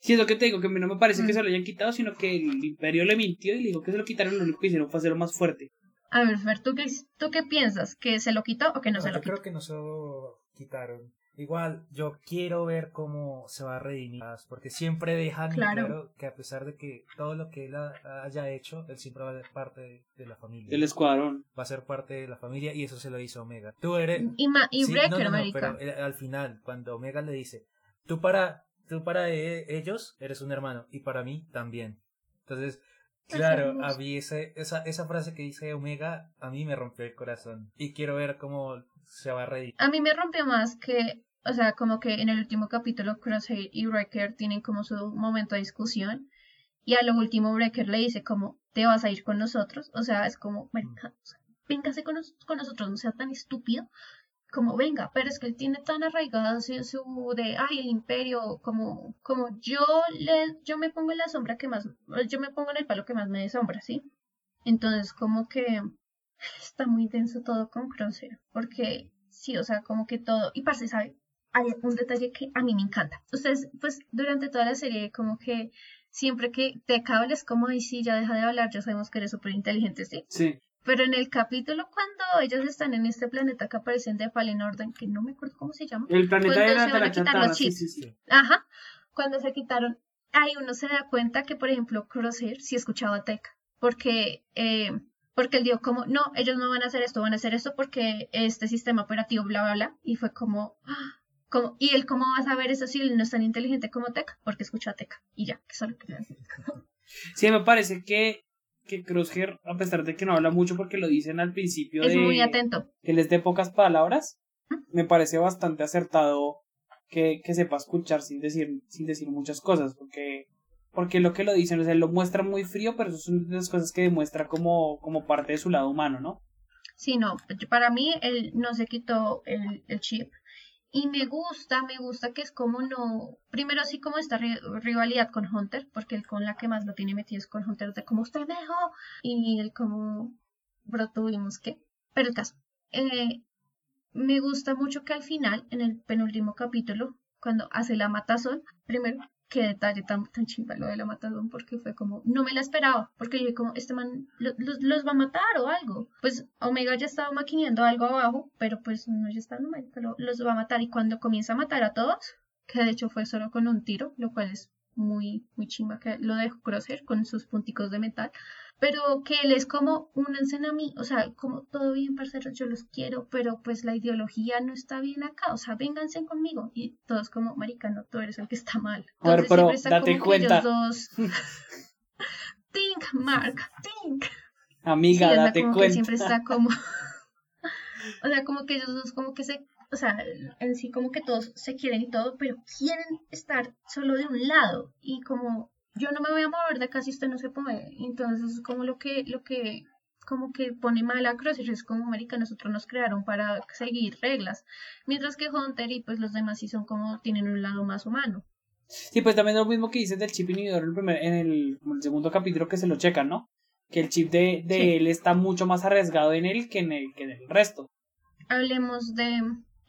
Sí, es lo que te digo, que a mí no me parece que Mm. se lo hayan quitado, sino que el imperio le mintió y le dijo que se lo quitaron, lo único que hicieron fue hacerlo más fuerte. A ver, Fer, ¿tú qué, ¿tú qué piensas? ¿Que se lo quitó o que no, No, se lo yo quitó? creo que no se lo quitaron. Igual, yo quiero ver cómo se va a redimir, porque siempre dejan Claro. claro. que a pesar de que todo lo que él ha- haya hecho, él siempre va a ser parte de, de la familia. Del escuadrón. Va a ser parte de la familia y eso se lo hizo Omega. Tú eres... Y, ma- y Sí, Breaker, no, no, no, marica. pero eh, al final, cuando Omega le dice, tú para, tú para e- ellos eres un hermano y para mí también. Entonces, claro, a mí ese, esa, esa frase que dice Omega, a mí me rompió el corazón. Y quiero ver cómo se va a reír. A mí me rompió más que, o sea, como que en el último capítulo Crosshair y Wrecker tienen como su momento de discusión y a lo último Wrecker le dice como, te vas a ir con nosotros, o sea, es como, marica, o véngase con, con nosotros, no sea tan estúpido, como venga, pero es que él tiene tan arraigado su, su de, ay, el imperio, como, como yo le, yo me pongo en la sombra que más, yo me pongo en el palo que más me desombra, ¿sí? Entonces como que está muy intenso todo con Crosshair, porque sí, o sea, como que todo, y parce, ¿sabe? Hay un detalle que a mí me encanta. Ustedes, pues, durante toda la serie, como que siempre que te cables como, ay, sí, ya deja de hablar, ya sabemos que eres súper inteligente, ¿sí? Sí. Pero en el capítulo cuando ellos están en este planeta que aparecen de Fallen Order, que no me acuerdo cómo se llama. El planeta la, se van a quitar los sí, chips. sí, sí. Ajá. Cuando se quitaron, ahí uno se da cuenta que, por ejemplo, Crosshair sí escuchaba a Tech. Porque, eh, porque él dijo como, no, ellos no van a hacer esto, van a hacer esto porque este sistema operativo, bla, bla, bla. Y fue como, ah, ¿y él cómo va a saber eso si él no es tan inteligente como Tech? Porque escucha a Tech. Y ya, que solo quería decir. Sí, me parece que, que Crosshair, a pesar de que no habla mucho porque lo dicen al principio Es de muy atento. que les dé pocas palabras, ¿Mm? me parece bastante acertado que, que sepa escuchar sin decir, sin decir muchas cosas, porque, porque lo que lo dicen, o sea, él lo muestra muy frío, pero eso son de las cosas que demuestra como, como parte de su lado humano, ¿no? Sí, no, para mí él no se quitó el, el chip. Y me gusta, me gusta que es como no, primero sí como esta ri- rivalidad con Hunter, porque él con la que más lo tiene metido es con Hunter, de como usted dejó, y él como, bro, tuvimos que, pero el caso, eh, me gusta mucho que al final, en el penúltimo capítulo, cuando hace la matazón, primero, qué detalle tan, tan chimba lo de la matazón, porque fue como, no me la esperaba, porque yo como, este man lo- los, los va a matar o algo. Pues Omega ya estaba maquineando algo abajo, pero pues no ya está no, pero los va a matar. Y cuando comienza a matar a todos, que de hecho fue solo con un tiro, lo cual es muy, muy chimba que lo dejó Crosshair con sus punticos de metal, pero que él es como únanse a mí, o sea, como todo bien, parceros, yo los quiero, pero pues la ideología no está bien acá, o sea, vénganse conmigo. Y todos como, maricano, tú eres el que está mal. A ver, Entonces, pero siempre está date como cuenta. ellos dos... think, Mark, think. Amiga, Sí, date cuenta. siempre está como. o sea, como que ellos dos, como que se. O sea, en sí, como que todos se quieren y todo, pero quieren estar solo de un lado. Y como yo no me voy a mover de acá si usted no se puede. Entonces, es como lo que, lo que, como que pone mal a Crosshair. Es como, marica, nosotros nos crearon para seguir reglas. Mientras que Hunter y pues los demás sí son como, tienen un lado más humano. Sí, pues también es lo mismo que dices del chip inhibidor en el, primer, en el, el segundo capítulo que se lo checan, ¿no? Que el chip de, de Sí. él está mucho más arriesgado en él que en el, que en el resto. Hablemos de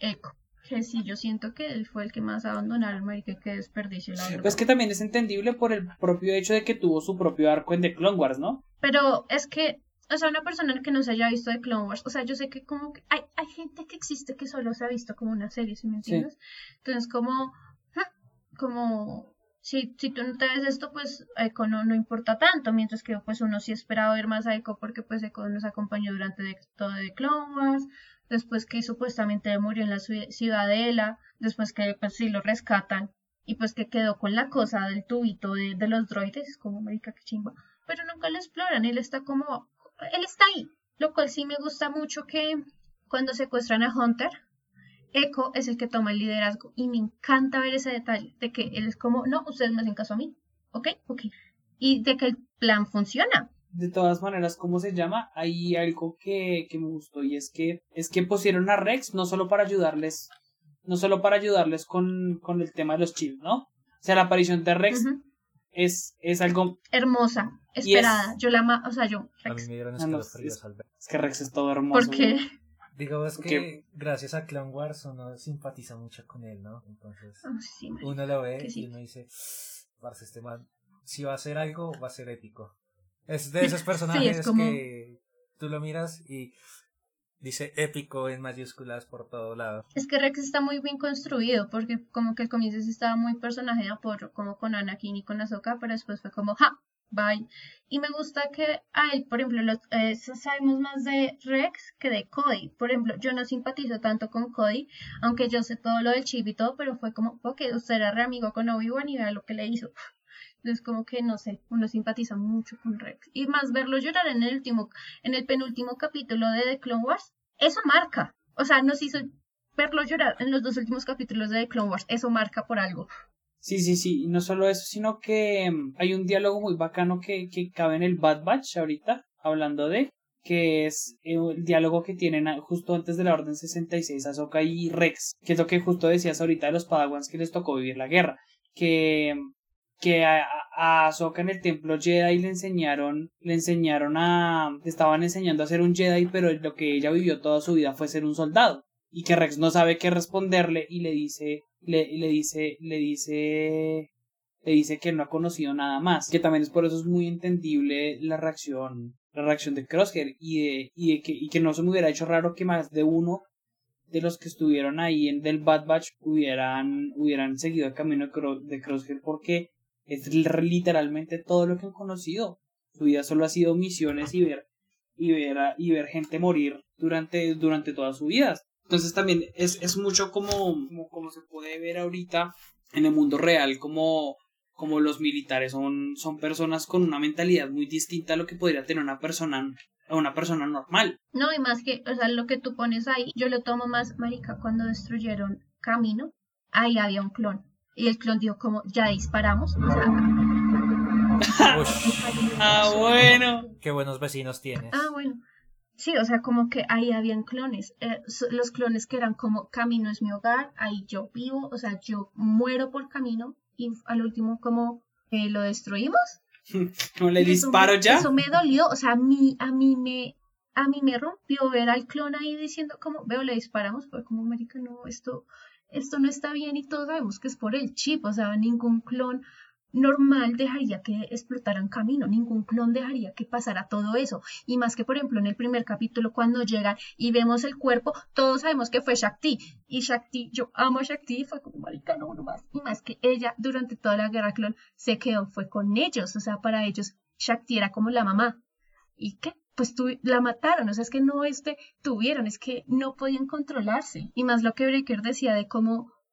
Echo. Que sí, yo siento que él fue el que más abandonaron, marica, que desperdicio, la verdad. Pues que también es entendible por el propio hecho de que tuvo su propio arco en The Clone Wars, ¿no? Pero es que, o sea, una persona que no se haya visto de Clone Wars, o sea, yo sé que como que hay, hay gente que existe que solo se ha visto como una serie, ¿sí me entiendes? Entonces, como, como, si, si tú no te ves esto, pues a Echo no, no importa tanto, mientras que pues uno sí esperaba ver más a Echo porque pues Echo nos acompañó durante de- todo de Clone Wars, después que supuestamente murió en la ci- ciudadela, después que pues sí lo rescatan, y pues que quedó con la cosa del tubito de, de los droides, es como, marica, qué chimba pero nunca lo exploran. Él está como, él está ahí, lo cual sí me gusta mucho que cuando secuestran a Hunter, Echo es el que toma el liderazgo y me encanta ver ese detalle de que él es como, no, ustedes me hacen caso a mí, ¿ok? Ok. Y de que el plan funciona. De todas maneras, ¿cómo se llama? Hay algo que, que me gustó y es que es que pusieron a Rex no solo para ayudarles, no solo para ayudarles con, con el tema de los chips, ¿no? O sea, la aparición de Rex es, es algo, Hermosa, es- esperada. Yo la ama, o sea, yo, A mí me dieron Ah, no, escalofríos es- al ver. es que Rex es todo hermoso. Porque güey. Digo, es que gracias a Clone Wars uno simpatiza mucho con él, ¿no? Entonces, Ah, sí, uno lo ve sí. y uno dice, parce, este man, si va a hacer algo, va a ser épico. Es de esos personajes como- que tú lo miras y dice épico en mayúsculas por todo lado. Es que Rex está muy bien construido, porque como que al comienzo estaba muy personaje de apoyo, como con Anakin y con Ahsoka, pero después fue como, ¡ja! Bye. Y me gusta que a él, por ejemplo, los, eh, sabemos más de Rex que de Cody. Por ejemplo, yo no simpatizo tanto con Cody, aunque yo sé todo lo del chip y todo, pero fue como, ok, usted era re amigo con Obi-Wan y vea lo que le hizo. Entonces, como que no sé, uno simpatiza mucho con Rex. Y más verlo llorar en el último, en el penúltimo capítulo de The Clone Wars, eso marca. O sea, nos hizo verlo llorar en los dos últimos capítulos de The Clone Wars. Eso marca por algo. Sí, sí, sí, y no solo eso, sino que mm, hay un diálogo muy bacano que, que cabe en el Bad Batch ahorita, hablando de, que es eh, el diálogo que tienen justo antes de la Orden 66, Ahsoka y Rex, que es lo que justo decías ahorita de los Padawans que les tocó vivir la guerra, que, que a, a Ahsoka en el templo Jedi le enseñaron, le enseñaron a, le estaban enseñando a ser un Jedi, pero lo que ella vivió toda su vida fue ser un soldado. y que Rex no sabe qué responderle y le dice, le, le dice, le dice, le dice que no ha conocido nada más. Que también es por eso es muy entendible la reacción, la reacción de Crosshair y de, y de que, y que no se me hubiera hecho raro que más de uno de los que estuvieron ahí en del Bad Batch hubieran, hubieran seguido el camino de, Cro- de Crosshair porque es literalmente todo lo que han conocido. Su vida solo ha sido misiones y ver, y ver, a- y ver gente morir durante, durante toda su vida. Entonces también es, es mucho como, como, como se puede ver ahorita en el mundo real, como, como los militares son, son personas con una mentalidad muy distinta a lo que podría tener una persona, una persona normal. No, y más que, o sea, lo que tú pones ahí, yo lo tomo más, marica, cuando destruyeron Camino, ahí había un clon. Y el clon dijo como, ya disparamos. O sea, Ush, Ah, bueno. qué buenos vecinos tienes. ah, bueno. Sí, o sea, como que ahí habían clones. Eh, los clones que eran como, Camino es mi hogar, ahí yo vivo, o sea, yo muero por Camino. Y al último, como, eh, lo destruimos. ¿No le eso disparo me- ya? Eso me dolió, o sea, a mí, a mí me, a mí me rompió ver al clon ahí diciendo como, veo, le disparamos, fue como, marica, no, esto, esto no está bien y todos sabemos que es por el chip, o sea, ningún clon normal dejaría que explotaran camino, ningún clon dejaría que pasara todo eso, y más que por ejemplo en el primer capítulo cuando llegan y vemos el cuerpo, todos sabemos que fue Shakti, y Shakti, yo amo a Shakti, fue como marica, no, no más, y más que ella durante toda la guerra clon se quedó, fue con ellos, o sea, para ellos Shakti era como la mamá, ¿y qué? Pues tu- la mataron, o sea, es que no este tuvieron, es que no podían controlarse, y más lo que Breaker decía de cómo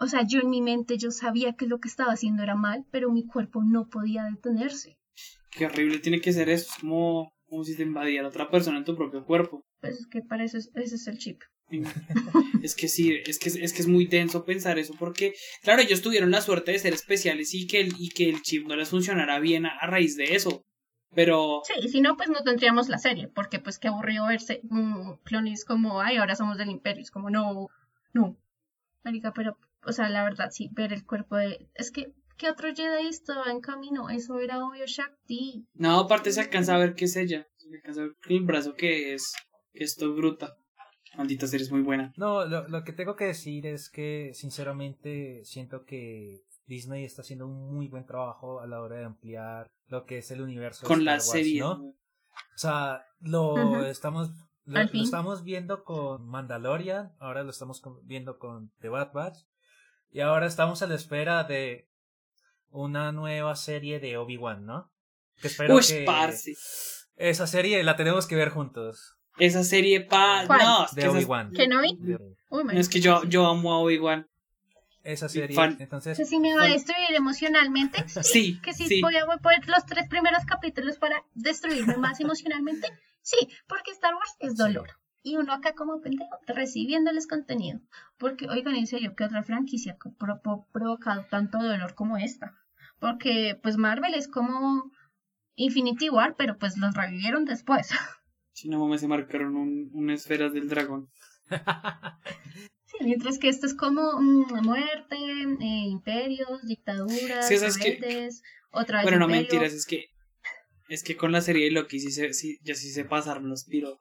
O sea, yo en mi mente yo sabía que lo que estaba haciendo era mal, pero mi cuerpo no podía detenerse. Qué horrible tiene que ser eso. Es como, como si te invadiera otra persona en tu propio cuerpo. Pues es que para eso es- ese es el chip. Es que sí, es que, es que es muy denso pensar eso porque, claro, ellos tuvieron la suerte de ser especiales y que el, y que el chip no les funcionara bien a, a raíz de eso. Pero, Sí, y si no, pues no tendríamos la serie, porque pues qué aburrido verse mm, clones como, ay, ahora somos del imperio, es como, no, no. Marica, pero, o sea, la verdad, sí, ver el cuerpo de... Es que, ¿qué otro Jedi estaba en camino? Eso era obvio Shakti. no, aparte se alcanza a ver que es ella. Se alcanza a ver el brazo que es, que esto bruta. Maldita serie es muy buena. No, lo, lo que tengo que decir es que, sinceramente, siento que Disney está haciendo un muy buen trabajo a la hora de ampliar lo que es el universo de Con la Star Wars, serie. ¿no? O sea, lo estamos lo, lo estamos viendo con Mandalorian, ahora lo estamos con- viendo con The Bad Batch y ahora estamos a la espera de una nueva serie de Obi-Wan, ¿no? Que espero Uy, que parce. esa serie la tenemos que ver juntos. Esa serie pa... ¿Cuál? No, que, De esa- Obi-Wan. ¿Que no vi? No, es que yo, yo amo a Obi-Wan. Esa serie, fan. entonces sea, si me va a destruir emocionalmente, sí, Sí, que sí, sí. voy a voy a poner los tres primeros capítulos para destruirme más emocionalmente, sí, porque Star Wars es dolor. Y uno acá como pendejo recibiéndoles contenido. Porque, oigan, en serio, ¿qué otra franquicia ha pro- pro- provocado tanto dolor como esta? Porque, pues, Marvel es como Infinity War, pero pues los revivieron después. Si no mames, se marcaron un, un esferas del dragón. Sí, mientras que esto es como mm, muerte, eh, imperios, dictaduras, Sí, otra vez Bueno, no imperio. mentiras, es que es que con la serie de Loki sí se, sí, ya sí se pasaron los piros.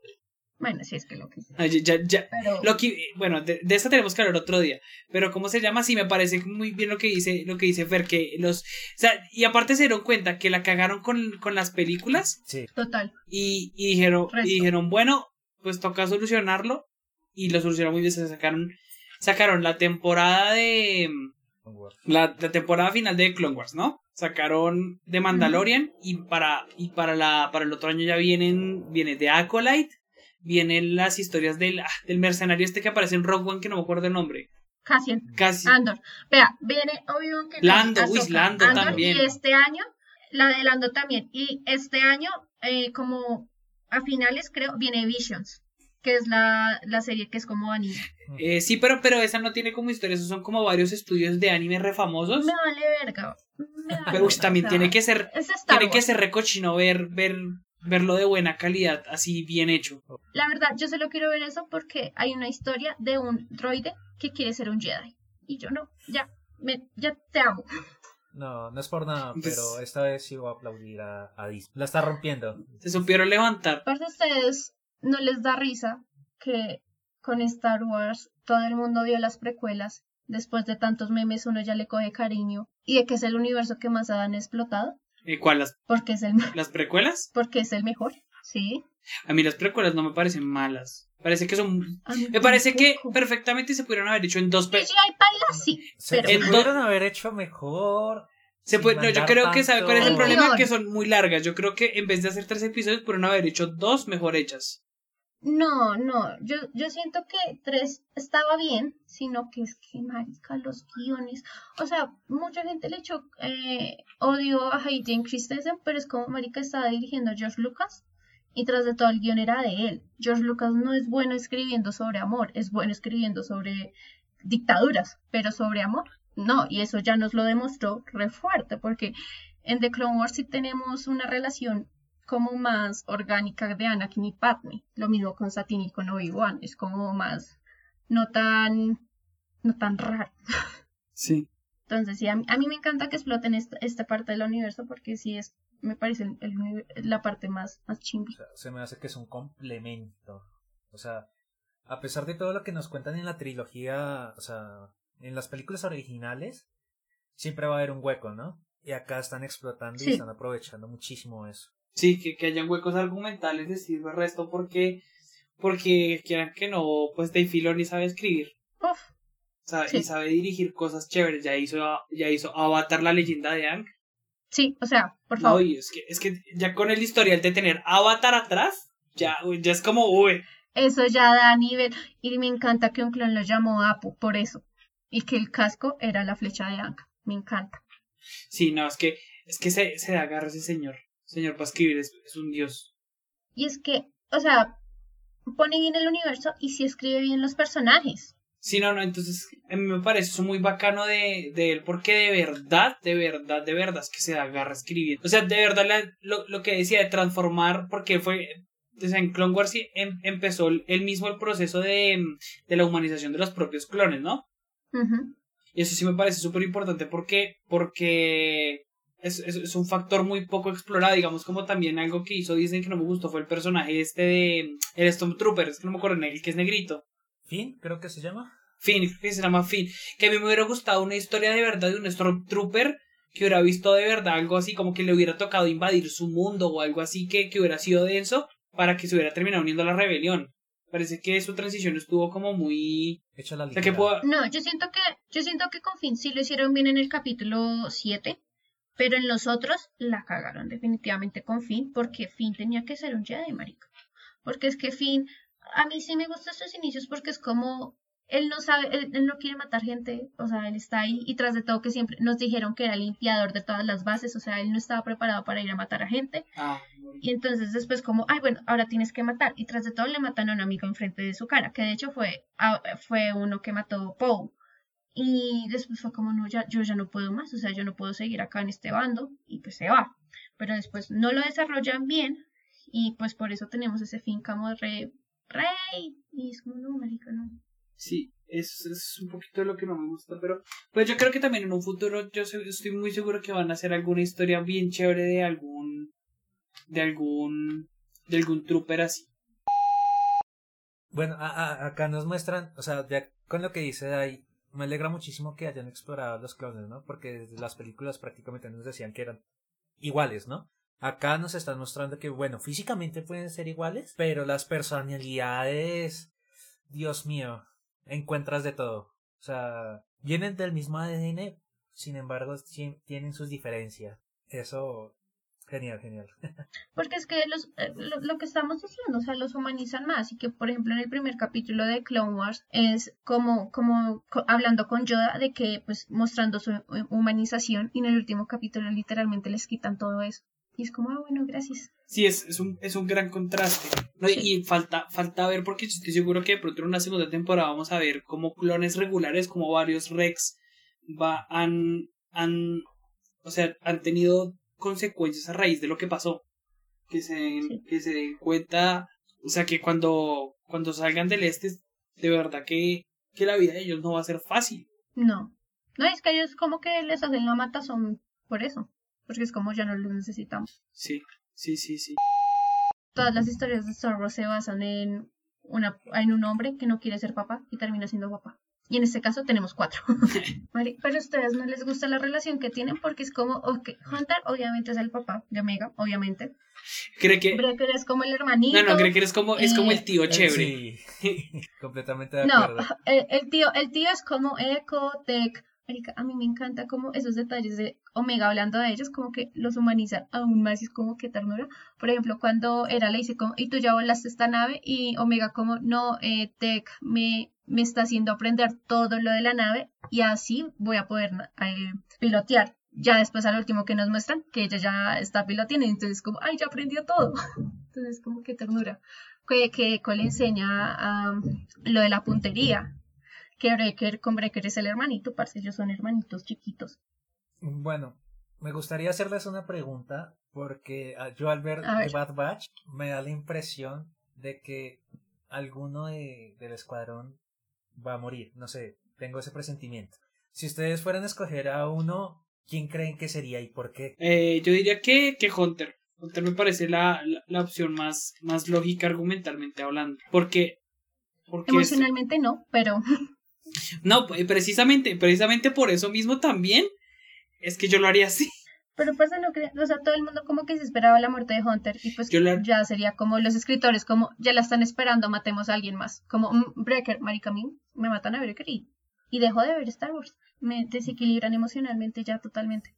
Bueno, sí, es que lo que Ay, ya, ya, Pero... Loki, bueno, de, de esta tenemos que hablar otro día. Pero cómo se llama, sí me parece muy bien lo que dice, lo que dice Fer, que los, o sea, y aparte se dieron cuenta que la cagaron con, con las películas sí. Total. y, y dijeron, Resto. y dijeron, bueno, pues toca solucionarlo. y lo solucionaron muy bien. Se sacaron, sacaron la temporada de. La, la temporada final de Clone Wars, ¿no? Sacaron de Mandalorian y para, y para, la, para el otro año ya vienen, viene de Acolyte, vienen las historias del, ah, del mercenario este que aparece en Rogue One, que no me acuerdo el nombre. Cassian. Casi. Andor. Vea, viene Obi-Wan Kenobi, Lando, uy, Lando Andor, también. Y este año, la de Lando también. Y este año, eh, como a finales creo, viene Visions, que es la, la serie que es como anime. Eh, sí, pero, pero esa no tiene como historia, esos son como varios estudios de anime refamosos. Me vale verga. me vale Pero uy, verga, también tiene que ser, es tiene que ser recochino ver, ver, verlo de buena calidad, así bien hecho. La verdad, yo solo quiero ver eso porque hay una historia de un droide que quiere ser un Jedi. Y yo no, ya, me, ya te amo. No, no es por nada, Pues- pero esta vez sí voy a aplaudir a, a Disney. La está rompiendo. Se supieron levantar. Aparte de ustedes, ¿no les da risa que con Star Wars todo el mundo vio las precuelas? Después de tantos memes uno ya le coge cariño. Y de que es el universo que más han explotado. Eh, ¿Cuál? Las, Porque es el, ¿Las precuelas? porque es el mejor. Sí. A mí las precuelas no me parecen malas. Parece que son... A mí Me parece que perfectamente se pudieron haber hecho en dos... pe- CGI baila, sí. Se, Pero pudieron haber hecho mejor. Se puede, no, yo creo que sabe cuál es el problema, Peor. que son muy largas. Yo creo que en vez de hacer tres episodios, pudieron haber hecho dos mejor hechas. No, no, yo, yo siento que tres estaba bien, sino que es que, marica, los guiones, o sea, mucha gente le echó eh, odio a Hayden Christensen, pero es como, marica, estaba dirigiendo George Lucas, y tras de todo el guion era de él. George Lucas no es bueno escribiendo sobre amor, es bueno escribiendo sobre dictaduras, pero sobre amor, no, y eso ya nos lo demostró re fuerte, porque en The Clone Wars sí tenemos una relación como más orgánica de Anakin y Padme. Lo mismo con Satine y con Obi-Wan. Es como más, no tan, no tan raro. Sí. Entonces, sí, a mí, a mí me encanta que exploten esta, esta parte del universo porque sí es, me parece el- el- la parte más, más. O sea, se me hace que es un complemento. O sea, a pesar de todo lo que nos cuentan en la trilogía, o sea, en las películas originales, siempre va a haber un hueco, ¿no? Y acá están explotando Sí. y están aprovechando muchísimo eso. Sí, que, que hayan huecos argumentales de sirve el resto porque, porque quieran que no, pues Dave Filoni sabe escribir. Uf, Sabe, Sí. Y sabe dirigir cosas chéveres. Ya hizo, ya hizo Avatar, la leyenda de Aang. sí, o sea, por No, favor. y es que, es que ya con el historial de tener Avatar atrás, ya, ya es como, uy. Eso ya da nivel. Y me encanta que un clon lo llamó Apu por eso. Y que el casco era la flecha de Anka. Me encanta. Sí, no, es que, es que se, se agarra ese señor. Señor para escribir es, es un dios. Y es que, o sea, pone bien el universo y sí escribe bien los personajes. Sí, no, no, entonces a mí me parece eso muy bacano de, de él, porque de verdad, de verdad, de verdad es que se agarra escribiendo. O sea, de verdad la- lo, lo que decía de transformar, porque fue, o sea, en Clone Wars sí em- empezó él mismo el proceso de, de la humanización de los propios clones, ¿no? Y eso sí me parece súper importante porque, porque es, es, es un factor muy poco explorado, digamos, como también algo que hizo Disney que no me gustó fue el personaje este de el Stormtrooper, es que no me acuerdo, el que es negrito. Finn, creo que se llama. Finn, creo que se llama Finn. Que a mí me hubiera gustado una historia de verdad de un Stormtrooper que hubiera visto de verdad algo así, como que le hubiera tocado invadir su mundo o algo así que, que hubiera sido denso para que se hubiera terminado uniendo a la rebelión. Parece que su transición estuvo como muy... Hecha la O sea, que puedo... No, yo siento que, yo siento que con Finn sí lo hicieron bien en el capítulo 7, pero en los otros la cagaron definitivamente con Finn, porque Finn tenía que ser un Jedi, marica. Porque es que Finn, a mí sí me gustan sus inicios porque es como, él no sabe, él, él no quiere matar gente, o sea, él está ahí y tras de todo que siempre nos dijeron que era limpiador de todas las bases, o sea, él no estaba preparado para ir a matar a gente. Ah, Y entonces después como, ay, bueno, ahora tienes que matar. Y tras de todo le matan a un amigo enfrente de su cara, que de hecho fue, a- fue uno que mató Poe. Y después fue como, no, ya, yo ya no puedo más, o sea, yo no puedo seguir acá en este bando. Y pues se va. Pero después no lo desarrollan bien. Y pues por eso tenemos ese fin como de re, rey. Y es como, no, marica, no. Sí, eso es un poquito de lo que no me gusta, pero pues yo creo que también en un futuro yo estoy muy seguro que van a hacer alguna historia bien chévere de algún de algún de algún trooper así. Bueno, a- a- acá nos muestran, o sea, ya con lo que dice ahí, me alegra muchísimo que hayan explorado los clones, ¿no? Porque desde las películas prácticamente nos decían que eran iguales, ¿no? Acá nos están mostrando que, bueno, físicamente pueden ser iguales, pero las personalidades Dios mío, encuentras de todo. O sea, vienen del mismo ADN, sin embargo, tienen sus diferencias. Eso, genial, genial. Porque es que los, eh, lo, lo que estamos diciendo, o sea, los humanizan más. Y que, por ejemplo, en el primer capítulo de Clone Wars es como, como co- hablando con Yoda de que, pues, mostrando su hu- humanización. Y en el último capítulo, literalmente les quitan todo eso. Y es como, ah, bueno, gracias. Sí, es, es, un, es un gran contraste. ¿no? Sí. Y falta, falta ver, porque yo estoy seguro que de pronto en una segunda temporada vamos a ver como clones regulares, como varios Rex, va, han, han, o sea, han tenido consecuencias a raíz de lo que pasó. Que se, Sí. que se den cuenta, o sea, que cuando, cuando salgan del este, de verdad que, que la vida de ellos no va a ser fácil. No. No, es que ellos como que les hacen la matazón por eso. Porque es como ya no los necesitamos. Sí, sí, sí, sí. Todas las historias de Wars se basan en, una, en un hombre que no quiere ser papá y termina siendo papá. Y en este caso tenemos cuatro. Vale, Pero a ustedes no les gusta la relación que tienen porque es como, ok, Hunter obviamente es el papá de Omega, obviamente. Cree que, Breaker es como el hermanito. no, no, cree que eres como, es como el tío Eh, chévere. Sí, completamente de No, acuerdo. el, el tío, el tío es como Echo, Tech. Marica, a mí me encanta como esos detalles de Omega hablando de ellos, como que los humanizan aún más y es como que ternura. Por ejemplo, cuando era le dice como, y tú ya volaste esta nave, y Omega como, no, eh, Tech me, me está haciendo aprender todo lo de la nave y así voy a poder eh, pilotear. Ya después al último que nos muestran, que ella ya está piloteando, entonces como, ay, ya aprendió todo. Entonces como que ternura. Que, que Echo le enseña a, lo de la puntería, que Breaker con Breaker es el hermanito, parce, ellos son hermanitos chiquitos. Bueno, me gustaría hacerles una pregunta porque ah, yo al ver ver. The Bad Batch me da la impresión de que alguno de, del escuadrón va a morir. No sé, tengo ese presentimiento. Si ustedes fueran a escoger a uno, ¿quién creen que sería y por qué? Eh, yo diría que, que Hunter. Hunter me parece la, la, la opción más, más lógica argumentalmente hablando. Porque. porque es- Emocionalmente no, pero no, pues, precisamente, precisamente por eso mismo también es que yo lo haría así. Pero pues no creo, o sea, todo el mundo como que se esperaba la muerte de Hunter y pues la- ya sería como los escritores, como ya la están esperando, matemos a alguien más. Como mm, Breaker, marica, mí me matan a Breaker y, y dejo de ver Star Wars. Me desequilibran emocionalmente ya totalmente.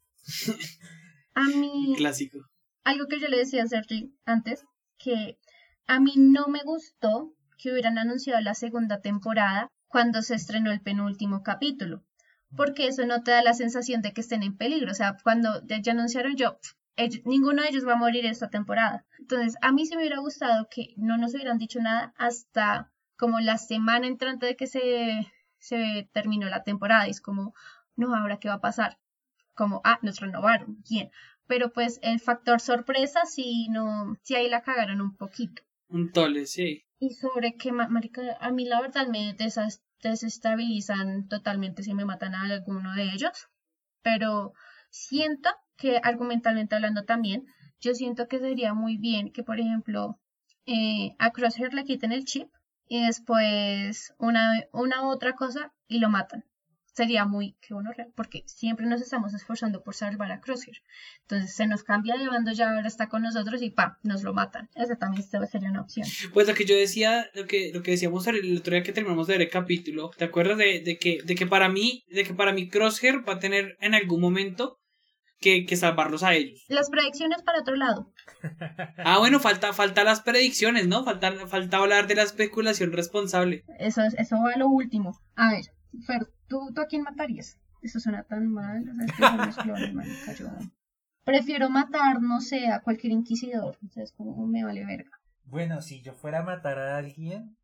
A mí, Clásico. algo que yo le decía a Sergi antes, que a mí no me gustó que hubieran anunciado la segunda temporada cuando se estrenó el penúltimo capítulo, porque eso no te da la sensación de que estén en peligro. O sea, cuando ya anunciaron yo, ellos- ninguno de ellos va a morir esta temporada. Entonces, a mí se me hubiera gustado que no nos hubieran dicho nada hasta como la semana entrante de que se, se terminó la temporada. Y es como, no, ahora qué va a pasar. Como, ah, nos renovaron, bien pero pues el factor sorpresa sí no, sí ahí la cagaron un poquito. Un tole, sí. Y sobre ma- marica, a mí la verdad me desas- desestabilizan totalmente si me matan a alguno de ellos, pero siento que argumentalmente hablando también, yo siento que sería muy bien que, por ejemplo, eh, a Crosshair le quiten el chip y después una, una otra cosa y lo matan. Sería muy, que bueno, porque siempre nos estamos esforzando por salvar a Crosshair. Entonces se nos cambia de bando, ya ahora está con nosotros y pa, nos lo matan. Esa también sería una opción. Pues lo que yo decía, lo que, lo que decíamos el otro día que terminamos de ver el capítulo, ¿te acuerdas de, de que, de que para mí, de que para mí Crosshair va a tener en algún momento que, que salvarlos a ellos? Las predicciones para otro lado. Ah, bueno, falta, falta las predicciones, ¿no? Falta, falta hablar de la especulación responsable. Eso, es, eso va a lo último. A ver, Fer, ¿tú, ¿tú a quién matarías? Eso suena tan mal. O sea, yo Prefiero matar, no sé, a cualquier inquisidor. O sea, es como me vale verga. Bueno, si yo fuera a matar a alguien,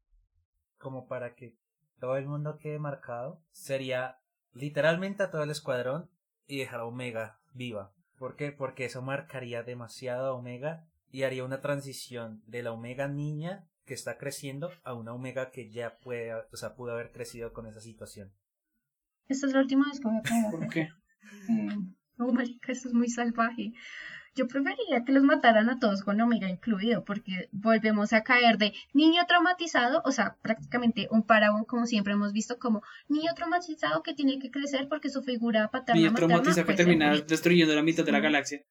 como para que todo el mundo quede marcado, sería literalmente a todo el escuadrón y dejar a Omega viva. ¿Por qué? Porque eso marcaría demasiado a Omega y haría una transición de la Omega niña que está creciendo a una Omega que ya puede, o sea, pudo haber crecido con esa situación. Esta es la última vez que voy a caer. ¿Por qué? Eh, oh, marica, eso es muy salvaje. Yo preferiría que los mataran a todos con Omega incluido, porque volvemos a caer de niño traumatizado, o sea, prácticamente un paragon, como siempre hemos visto, como niño traumatizado que tiene que crecer porque su figura paterna Niño traumatizado que termina destruyendo la mitad de la galaxia.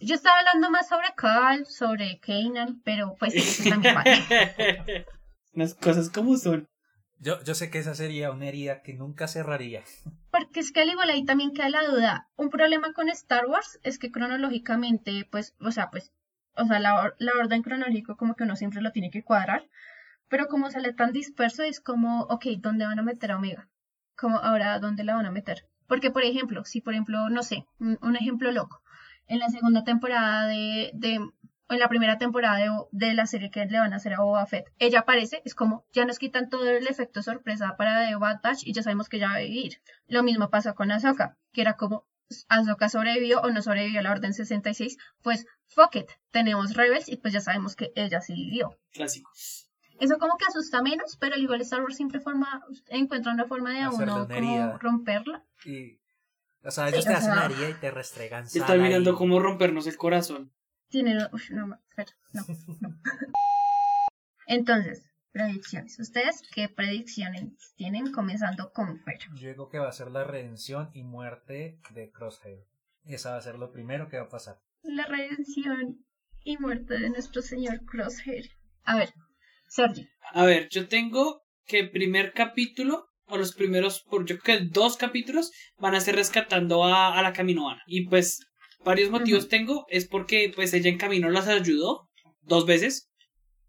Yo estaba hablando más sobre Cal, sobre Kanan, pero pues eso también vale. Las cosas como son. Yo, yo sé que esa sería una herida que nunca cerraría. Porque es que al igual ahí también queda la duda. Un problema con Star Wars es que cronológicamente, pues, o sea, pues, o sea, la, la orden cronológico como que uno siempre lo tiene que cuadrar. Pero como sale tan disperso, es como, ok, ¿dónde van a meter a Omega? Como ahora, ¿dónde la van a meter? Porque, por ejemplo, si por ejemplo, no sé, un, un ejemplo loco, en la segunda temporada de, de en la primera temporada de, de la serie que le van a hacer a Boba Fett, ella aparece, es como, ya nos quitan todo el efecto sorpresa para The Bad Batch y ya sabemos que ella va a vivir. Lo mismo pasó con Ahsoka, que era como, Ahsoka sobrevivió o no sobrevivió a la Orden 66, pues, fuck it, tenemos Rebels y pues ya sabemos que ella sí vivió. Clásico. Eso como que asusta menos, pero al igual Star Wars siempre forma, encuentra una forma de a Hacerle uno como romperla. Y, o sea, ellos Sí, te o hacen sea- una herida y te restregan Está mirando ahí. cómo rompernos el corazón. Tiene, uf, no, espera, no, no. Entonces, predicciones. ¿Ustedes qué predicciones tienen comenzando con Fer? Yo digo que va a ser la redención y muerte de Crosshair. Esa va a ser lo primero que va a pasar. La redención y muerte de nuestro señor Crosshair. A ver, Sergi. A ver, yo tengo que el primer capítulo, o los primeros, por yo creo que dos capítulos, van a ser rescatando a, a la Caminoana. Y pues, varios motivos tengo. Es porque, pues, ella en camino las ayudó dos veces.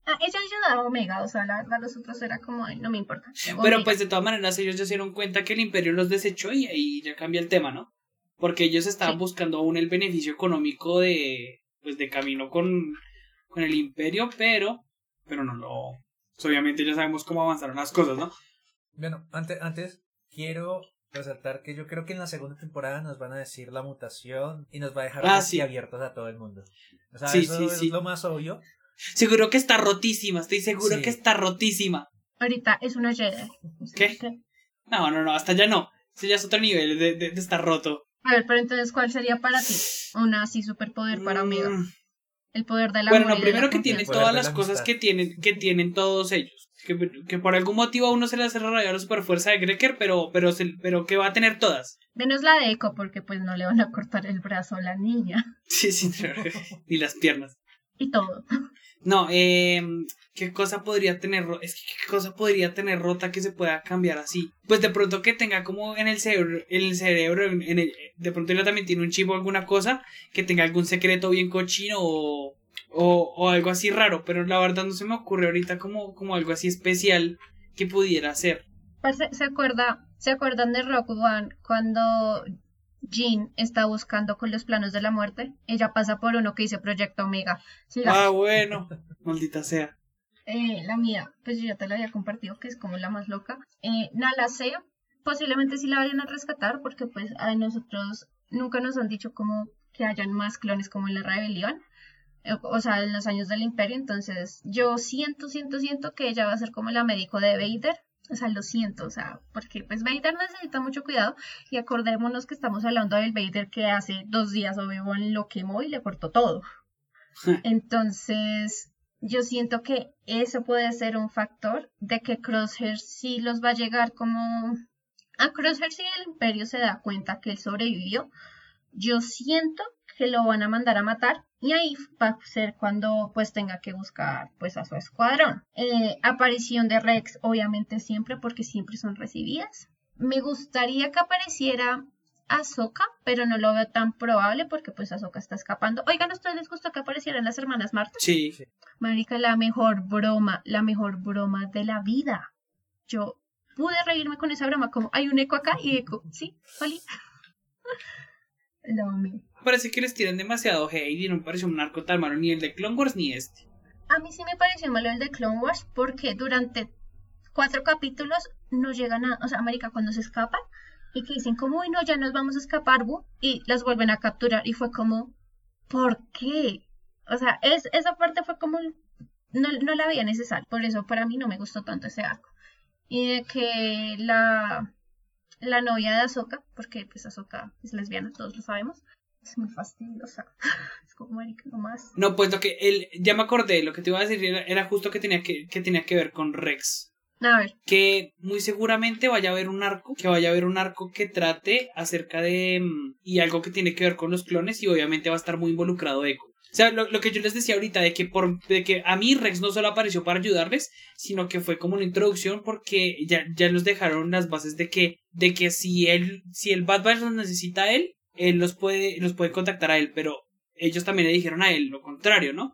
Ah, ella ayudaba a Omega, o sea, la, la los otros era como, "Ay, no me importa. Pero Omega. pues, de todas maneras, ellos ya se dieron cuenta que el Imperio los desechó y ahí ya cambia el tema, ¿no? Porque ellos estaban Sí. buscando aún el beneficio económico de, pues, de camino con, con el Imperio, pero, pero no lo... pues, obviamente ya sabemos cómo avanzaron las cosas, ¿no? Bueno, antes, antes quiero resaltar que yo creo que en la segunda temporada nos van a decir la mutación y nos va a dejar Ah, sí. abiertos a todo el mundo. O sea, Sí, eso sí, es sí. lo más obvio. Seguro que está rotísima, estoy seguro Sí. que está rotísima. Ahorita es una Jedi. ¿Qué? No, no, no, hasta ya no. Ese ya es otro nivel de, de, de estar roto. A ver, pero entonces, ¿cuál sería para ti? Una así superpoder para Omega. Mm. El poder del amor. Bueno, no, de primero la que tiene todas de las la cosas que tienen, que tienen todos ellos. Que, que por algún motivo a uno se le hace rayar la superfuerza de Greker, pero, pero, se- pero que va a tener todas. Menos la de Echo, porque pues no le van a cortar el brazo a la niña. Sí, sí, ni las piernas. Y todo. No, eh, ¿qué cosa podría tener Es que qué cosa podría tener rota que se pueda cambiar así. Pues de pronto que tenga como en el cerebro, en el cerebro, en el- de pronto ella también tiene un chip o alguna cosa, que tenga algún secreto bien cochino o, o, o algo así raro, pero la verdad no se me ocurre ahorita como, como algo así especial que pudiera ser. Parce, ¿Se acuerda, ¿Se acuerdan de Rock One cuando Jean está buscando con los planos de la muerte? Ella pasa por uno que dice Proyecto Omega. Ah, bueno, maldita sea. Eh, la mía, pues yo ya te la había compartido, que es como la más loca. Eh, Nala C, posiblemente sí la vayan a rescatar, porque pues a nosotros nunca nos han dicho como que hayan más clones como en la rebelión, o sea, en los años del imperio, entonces yo siento, siento, siento que ella va a ser como la médico de Vader, o sea, lo siento, o sea, porque pues Vader necesita mucho cuidado. Y acordémonos que estamos hablando del Vader que hace dos días Obi-Wan lo quemó y le cortó todo. Entonces, yo siento que eso puede ser un factor de que Crosshair sí los va a llegar como... A Crosshair si el imperio se da cuenta que él sobrevivió, yo siento que lo van a mandar a matar y ahí va a ser cuando pues tenga que buscar pues a su escuadrón. Eh, aparición de Rex obviamente siempre porque siempre son recibidas. Me gustaría que apareciera Ahsoka, pero no lo veo tan probable porque pues Ahsoka está escapando. Oigan, ¿a ustedes les gustó que aparecieran las hermanas Marta? Sí. Marica, la mejor broma, la mejor broma de la vida. Yo pude reírme con esa broma, como hay un eco acá y eco, sí, Oli. Lo amé. Parece que les tiran demasiado hate y no me pareció un arco tan malo ni el de Clone Wars ni este. A mí sí me pareció malo el de Clone Wars porque durante cuatro capítulos no llegan a, o sea, América cuando se escapan y que dicen como, uy, no, ya nos vamos a escapar, bu", y las vuelven a capturar y fue como, ¿por qué? O sea, es, esa parte fue como, no, no la veía necesaria, por eso para mí no me gustó tanto ese arco. Y de que la, la novia de Ahsoka, porque pues Ahsoka es lesbiana, todos lo sabemos, es muy fastidiosa. Es como, marica, nomás. No, pues lo que él, ya me acordé, lo que te iba a decir era, era justo que tenía que, que tenía que ver con Rex. A ver, Que muy seguramente vaya a haber un arco, que vaya a haber un arco que trate acerca de... mm, y algo que tiene que ver con los clones y obviamente va a estar muy involucrado Echo. O sea, lo, lo, que yo les decía ahorita, de que, por, de que a mí Rex no solo apareció para ayudarles, sino que fue como una introducción porque ya, ya nos dejaron las bases de que, de que si él, si el Bad Batch los necesita a él, él los puede, los puede contactar a él, pero ellos también le dijeron a él lo contrario, ¿no?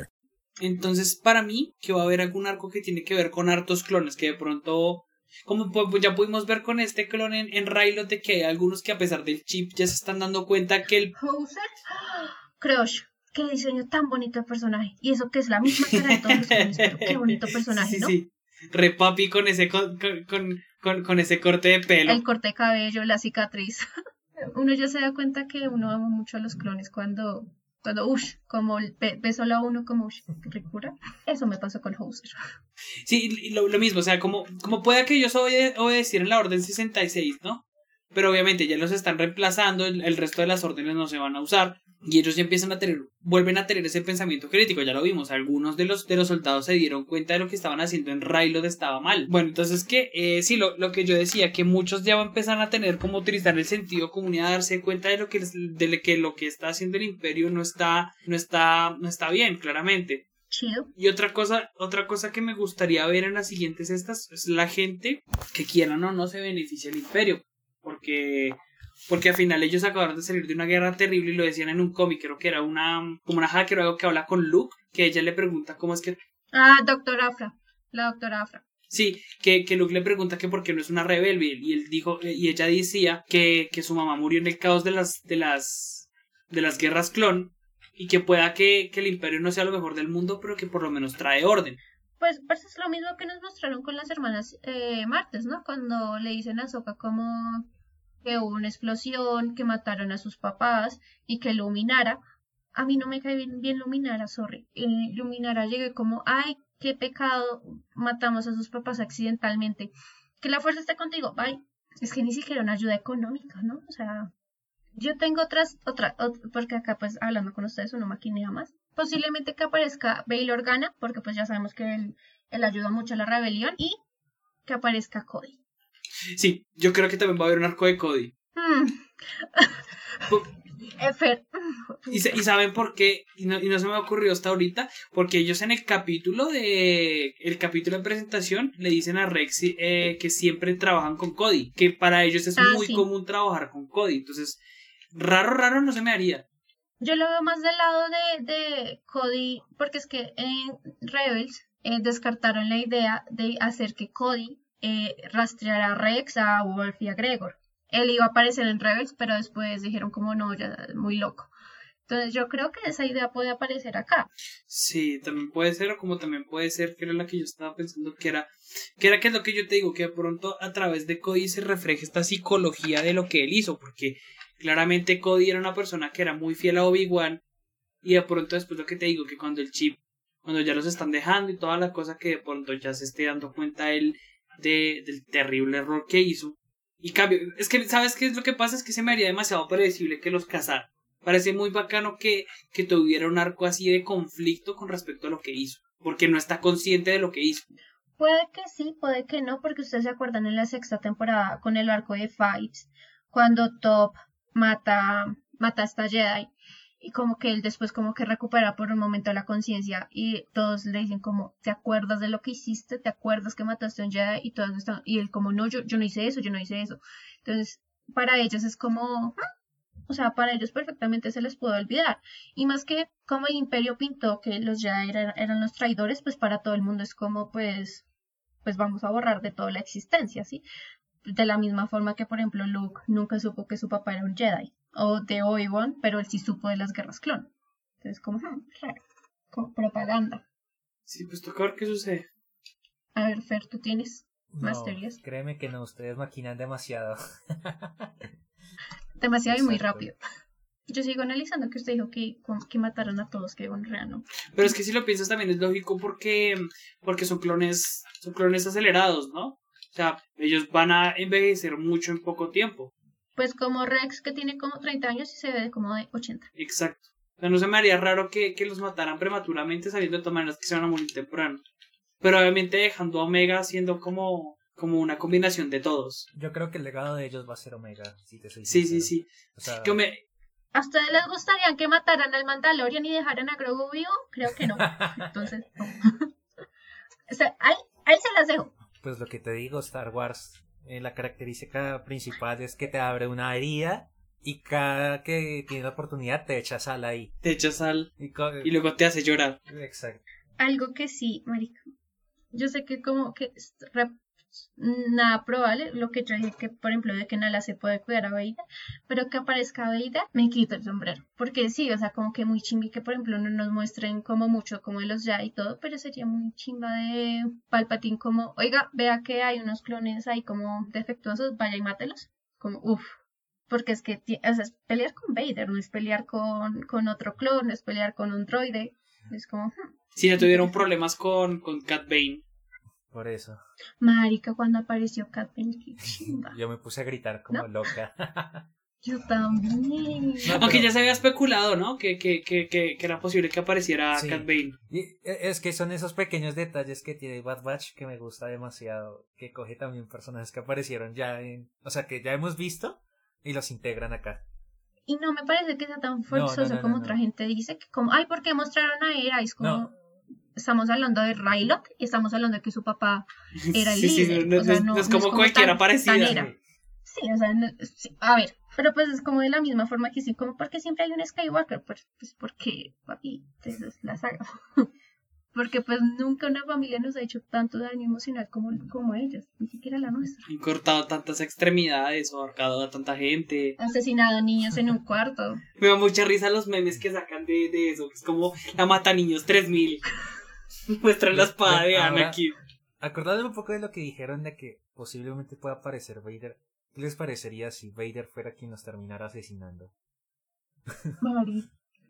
Entonces, para mí, que va a haber algún arco que tiene que ver con hartos clones, que de pronto, como pues ya pudimos ver con este clon en, en Rylot, de que hay algunos que a pesar del chip ya se están dando cuenta que el... Crush, qué diseño tan bonito de personaje. Y eso que es la misma cara de todos los clones, pero qué bonito personaje, Sí, ¿no? sí. Re papi con ese, con, con, con, con ese corte de pelo. El corte de cabello, la cicatriz. uno ya se da cuenta que uno ama mucho a los clones cuando, cuando, uff, como ve, ve solo uno como, ricura. Eso me pasó con Hauser. Sí, lo, lo mismo, o sea, como, como pueda que ellos obede obedecieran la orden 66, ¿no? Pero obviamente ya los están reemplazando, el, el resto de las órdenes no se van a usar. Y ellos ya empiezan a tener, vuelven a tener ese pensamiento crítico, ya lo vimos, algunos de los, de los soldados se dieron cuenta de lo que estaban haciendo en Railot estaba mal. Bueno, entonces que, eh, sí, lo, lo que yo decía, que muchos ya van a empezar a tener como utilizar el sentido común y a darse cuenta de lo que, de que lo que está haciendo el imperio no está, no está, no está bien, claramente. Y otra cosa, otra cosa que me gustaría ver en las siguientes estas es la gente que quieran o no se beneficia del imperio. Porque, porque al final ellos acabaron de salir de una guerra terrible y lo decían en un cómic, creo que era una, como una hacker o algo que habla con Luke, que ella le pregunta cómo es que, Ah, doctor Afra. La doctora Afra. sí, que, que Luke le pregunta que por qué no es una rebelde y él dijo, y ella decía que, que su mamá murió en el caos de las, de las, de las guerras clon y que pueda que, que el imperio no sea lo mejor del mundo, pero que por lo menos trae orden. Pues, pues es lo mismo que nos mostraron con las hermanas eh, Martes, ¿no? Cuando le dicen a Soka como que hubo una explosión, que mataron a sus papás y que Luminara, a mí no me cae bien, bien Luminara, sorry. Eh, Luminara llegué como, ay, qué pecado, matamos a sus papás accidentalmente. Que la fuerza esté contigo, bye. Es que ni siquiera una ayuda económica, ¿no? O sea, yo tengo otras, otra, ot- porque acá pues hablando con ustedes uno maquinea más. Posiblemente que aparezca Bail Organa, porque pues ya sabemos que él, él ayuda mucho a la rebelión, y que aparezca Cody. Sí, yo creo que también va a haber un arco de Cody. Mm. ¿Y, se- y saben por qué? Y no, y no se me ocurrió hasta ahorita. Porque ellos en el capítulo de. El capítulo de presentación le dicen a Rex eh, que siempre trabajan con Cody. Que para ellos es Ah, muy sí. común trabajar con Cody. Entonces, raro, raro no se me haría. Yo lo veo más del lado de, de Cody, porque es que en Rebels eh, descartaron la idea de hacer que Cody eh, rastreara a Rex, a Wolf y a Gregor. Él iba a aparecer en Rebels, pero después dijeron como no, ya muy loco. Entonces yo creo que esa idea puede aparecer acá. Sí, también puede ser, o como también puede ser, que era la que yo estaba pensando que era, que era que es lo que yo te digo, que de pronto a través de Cody se refleja esta psicología de lo que él hizo, porque claramente Cody era una persona que era muy fiel a Obi-Wan, y de pronto después lo que te digo, que cuando el chip, cuando ya los están dejando y toda la cosa, que de pronto ya se esté dando cuenta él de, del terrible error que hizo, y cambio, es que, ¿sabes qué es lo que pasa? Es que se me haría demasiado predecible que los casara. Parece muy bacano que, que tuviera un arco así de conflicto con respecto a lo que hizo. Porque no está consciente de lo que hizo. Puede que sí, puede que no, porque ustedes se acuerdan en la sexta temporada con el arco de Fights, cuando Top mata, mata a esta Jedi y como que él después como que recupera por un momento la conciencia y todos le dicen como, ¿te acuerdas de lo que hiciste? ¿Te acuerdas que mataste a un Jedi? Y todos están, y él como, no, yo, yo no hice eso, yo no hice eso. Entonces, para ellos es como, "Ah, o sea, para ellos perfectamente se les puede olvidar. Y más que como el imperio pintó que los ya eran, eran los traidores, pues para todo el mundo es como pues, pues vamos a borrar de toda la existencia, ¿sí? De la misma forma que, por ejemplo, Luke nunca supo que su papá era un Jedi, o de Obi-Wan, pero él sí supo de las guerras clon. Entonces, como, hmm, raro, como propaganda. Sí, pues toca ver qué sucede. A ver, Fer, ¿tú tienes más No, teorías? créeme que no, ustedes maquinan demasiado. Demasiado y muy rápido. Yo sigo analizando que usted dijo que, que mataron a todos, que honra, ¿no? Pero es que si lo piensas también es lógico porque, porque son clones, son clones acelerados, ¿no? O sea, ellos van a envejecer mucho en poco tiempo. Pues como Rex, que tiene como 30 años y se ve como de 80. Exacto. O sea, no se me haría raro que, que los mataran prematuramente sabiendo de todas maneras que se van a morir temprano. Pero obviamente dejando a Omega siendo como, como una combinación de todos. Yo creo que el legado de ellos va a ser Omega, si te soy Sí, sí, sincero. sí. O sea, Que me- ¿A ustedes les gustaría que mataran al Mandalorian y dejaran a Grogu vivo? Creo que no. Entonces, no. o sea, ahí, ahí se las dejo. Pues lo que te digo, Star Wars, eh, la característica principal es que te abre una herida y cada que tiene la oportunidad te echa sal ahí. te echas sal Y, y luego te hace llorar. Exacto. Algo que sí, marica. Yo sé que como que nada probable, lo que yo dije que, por ejemplo, de que Nala se puede cuidar a Vader, pero que aparezca Vader, me quito el sombrero. Porque sí, o sea, como que muy chimbi que, por ejemplo, no nos muestren como mucho como de los ya y todo, pero sería muy chimba de Palpatine como, oiga, vea que hay unos clones ahí como defectuosos, vaya y mátelos. Como, uff. Porque es que, o sea, es pelear con Vader, no es pelear con, con otro clon, no es pelear con un droide. Es como, hmm. Si no tuvieron problemas con, con Cat Bane. Por eso. Marica, cuando apareció Cat Bane, qué chimba. Yo me puse a gritar como ¿No? loca. Yo también. No, Aunque pero- ya se había especulado, ¿no? Que, que, que, que, que era posible que apareciera Sí. Cat Bane. Y e, es que son esos pequeños detalles que tiene Bad Batch que me gusta demasiado. Que coge también personajes que aparecieron ya en. O sea, que ya hemos visto y los integran acá. Y no me parece que sea tan no, forzoso no, no, como no. otra gente dice, que como, ay, ¿por qué mostraron a Era? Es como, No. Estamos hablando de Rylock y estamos hablando de que su papá era el Sí, sí, líder. no, o sea, no- no, no es como cualquiera tan- parecida. tan. Sí, o sea, sí, a ver, pero pues es como de la misma forma que sí, como porque siempre hay un Skywalker, pues, pues porque, papi, esa es la saga. porque pues nunca una familia nos ha hecho tanto daño emocional como, como ellos, ni siquiera la nuestra. Han cortado tantas extremidades, ahorcado a tanta gente. Asesinado niños en un cuarto. Me da mucha risa los memes que sacan de, de eso. que Es como la mata niños 3000. Muestran la espada de Anakin. Acordándome un poco de lo que dijeron de que posiblemente pueda aparecer Vader. ¿Qué les parecería si Vader fuera quien nos terminara asesinando? Mari.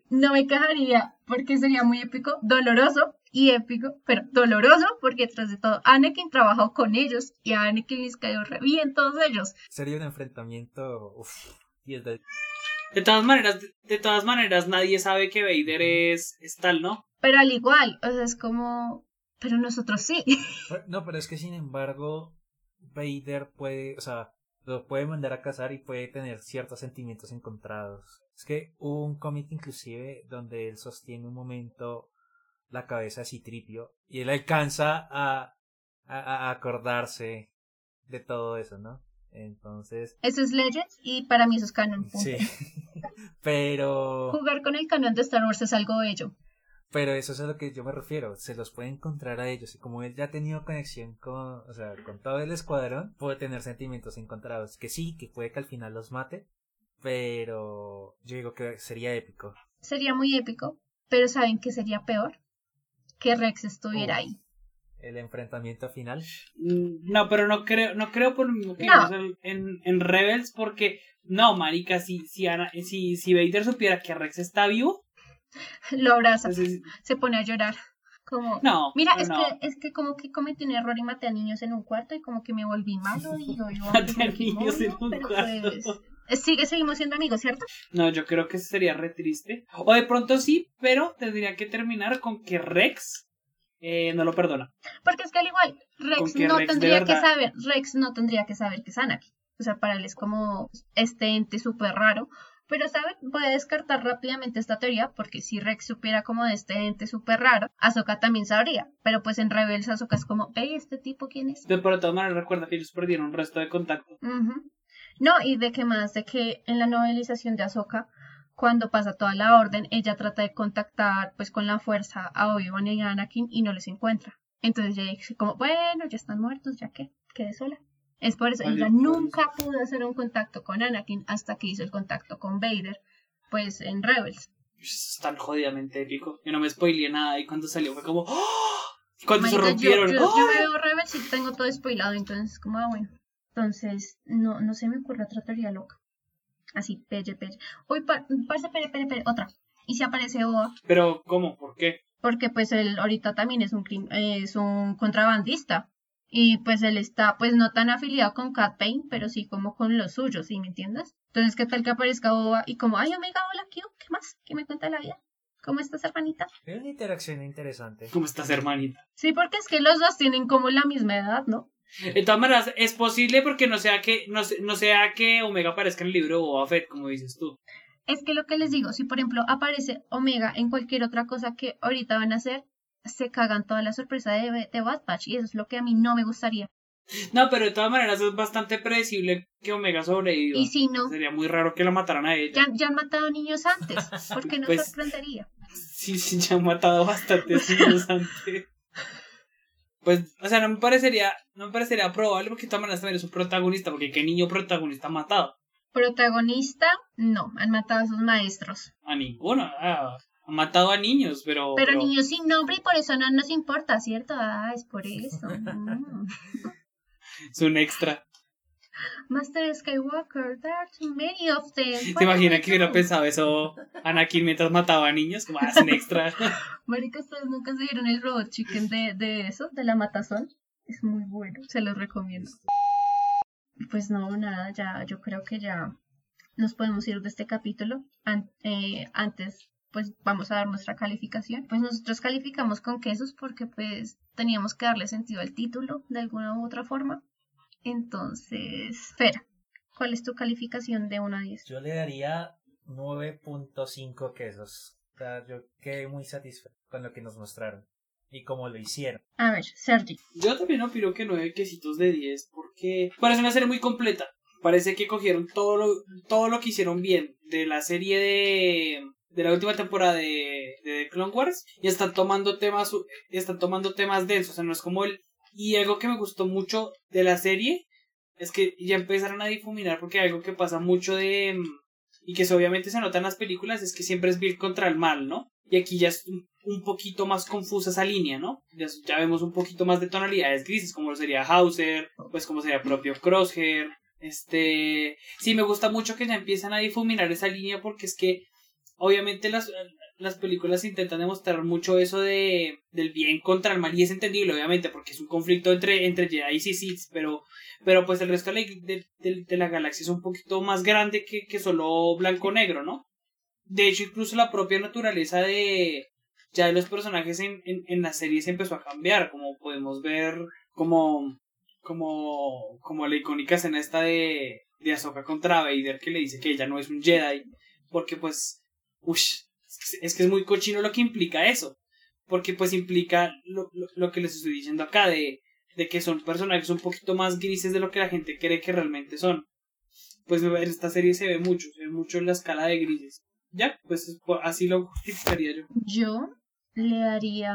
No me quejaría porque sería muy épico, doloroso y épico, pero doloroso porque tras de todo Anakin trabajó con ellos y a Anakin les cayó re bien todos ellos. Sería un enfrentamiento. Uff, 10 de. De todas maneras, de todas maneras, nadie sabe que Vader es, es tal, ¿no? Pero al igual, o sea, es como, pero nosotros sí. No, pero es que sin embargo, Vader puede, o sea, lo puede mandar a cazar y puede tener ciertos sentimientos encontrados. Es que hubo un cómic inclusive donde él sostiene un momento la cabeza de Citripio y él alcanza a, a, a acordarse de todo eso, ¿no? Entonces, Eso es Legends y para mí eso es canon. punto. sí. pero, Jugar con el canon de Star Wars es algo bello. pero eso es a lo que yo me refiero. Se los puede encontrar a ellos y como él ya ha tenido conexión con, o sea, con todo el escuadrón, puede tener sentimientos encontrados. Que sí, que puede que al final los mate, pero yo digo que sería épico. Sería muy épico, pero ¿saben qué sería peor? Que Rex estuviera Uf. ahí. El enfrentamiento final. Mm, No, pero no creo, no creo por lo mismo que No. en, en, Rebels, porque, no, marica, si, si, Ana- si, si Vader supiera que Rex está vivo, Lo abraza, entonces, se pone a llorar. Como, no. Mira, no, es no. que es que como que cometí un error y maté a niños en un cuarto y como que me volví malo y hoy yo Maté a niños en un pero cuarto. pues eh, sigue seguimos siendo amigos, ¿cierto? No, yo creo que sería re triste. O de pronto sí, pero tendría que terminar con que Rex eh, no lo perdona. Porque es que al igual Rex no Rex tendría que saber, Rex no tendría que saber que es Anakin. O sea, para él es como este ente súper raro. Pero, ¿saben? Voy a descartar rápidamente esta teoría porque si Rex supiera como de este ente súper raro, Ahsoka también sabría. Pero pues en Rebels Ahsoka es como, hey, ¿este tipo quién es? Pero de todas maneras recuerda que ellos perdieron un resto de contacto. No, y de que más, de que en la novelización de Ahsoka, cuando pasa toda la orden, ella trata de contactar pues con la fuerza a Obi-Wan y a Anakin y no les encuentra. Entonces ella dice como, bueno, ya están muertos, ya que quedé sola. Es por eso, ella pues. nunca pudo hacer un contacto con Anakin hasta que hizo el contacto con Vader, pues en Rebels. Es tan jodidamente épico. Yo no me spoileé nada y cuando salió fue como ¡Oh! Cuando se yo, rompieron. yo, ¡Oh! yo veo Rebels y tengo todo spoilado, entonces como, ah, bueno. Entonces, no, no se me ocurre otra teoría loca. Así, pelle, pelle. Uy, pa, parce, pere, pere, pere, otra. Y si aparece Oa, Pero, ¿cómo? ¿Por qué? porque pues él ahorita también es un, crim- es un contrabandista. Y pues él está, pues no tan afiliado con Cat Bane, pero sí como con los suyos, ¿sí me entiendes? Entonces, ¿qué tal que aparezca Oa y como, ay, Omega, hola, Q, ¿qué más? ¿Qué me cuenta la vida? ¿Cómo estás, hermanita? Es una interacción interesante. ¿Cómo estás, hermanita? Sí, porque es que los dos tienen como la misma edad, ¿no? De todas maneras, es posible porque no sea que, no, no sea que Omega aparezca en el libro de Boba Fett, como dices tú. Es que lo que les digo, si por ejemplo aparece Omega en cualquier otra cosa que ahorita van a hacer, se cagan toda la sorpresa de, de Bad Batch y eso es lo que a mí no me gustaría. No, pero de todas maneras es bastante predecible que Omega sobreviva. Y si no, Sería muy raro que la mataran a ella. ya, ya han matado niños antes, porque no Pues- sorprendería. Sí, sí, ya han matado bastantes niños antes. Pues, o sea, no me parecería, no me parecería probable porque de todas maneras también es un protagonista, porque qué niño protagonista ha matado. Protagonista, no, han matado a sus maestros. A ninguno. Ah, ha matado a niños, pero. Pero niños sin nombre y por eso no nos importa, ¿cierto? Ah, es por eso. Es un extra. Master Skywalker, there are too many of them. ¿Te imaginas que hubiera pensado eso Anakin mientras mataba a niños? Como, ah, es un extra. Marica, ¿ustedes nunca se vieron el robot chicken de, de eso, de la matazón? Es muy bueno, se los recomiendo. Pues no, nada, ya, yo creo que ya nos podemos ir de este capítulo. An- eh, antes, pues vamos a dar nuestra calificación. Pues nosotros calificamos con quesos porque pues teníamos que darle sentido al título de alguna u otra forma. Entonces, Fer, ¿cuál es tu calificación de 1 a 10? Yo le daría 9.5 quesos. O sea, yo quedé muy satisfecho con lo que nos mostraron y cómo lo hicieron. A ver, Sergi. Yo también opino que nueve quesitos de 10 porque parece una serie muy completa. Parece que cogieron todo lo, todo lo que hicieron bien de la serie de, de la última temporada de, de The Clone Wars y están tomando temas están tomando temas densos, o sea, no es como el y algo que me gustó mucho de la serie es que ya empezaron a difuminar porque algo que pasa mucho de y que obviamente se nota en las películas es que siempre es bien contra el mal, ¿no? Y aquí ya es un, poquito más confusa esa línea, ¿no? Ya, ya vemos un poquito más de tonalidades grises, como sería Hauser, pues como sería propio Crosshair. Este, sí, me gusta mucho que ya empiezan a difuminar esa línea porque es que obviamente las, las películas intentan demostrar mucho eso de del bien contra el mal y es entendible obviamente porque es un conflicto entre entre Jedi y Sith pero pero pues el resto de la, de, la galaxia es un poquito más grande que, que solo blanco negro no de hecho incluso la propia naturaleza de ya de los personajes en, en, en la serie se empezó a cambiar como podemos ver como como como la icónica escena esta de de Ahsoka contra Vader que le dice que ella no es un Jedi porque pues ush, es que- es muy cochino lo que implica eso porque pues implica lo, lo, lo que les estoy diciendo acá de, de que son personajes un poquito más grises de lo que la gente cree que realmente son pues en esta serie se ve mucho se ve mucho en la escala de grises ya pues así lo justificaría yo Yo le daría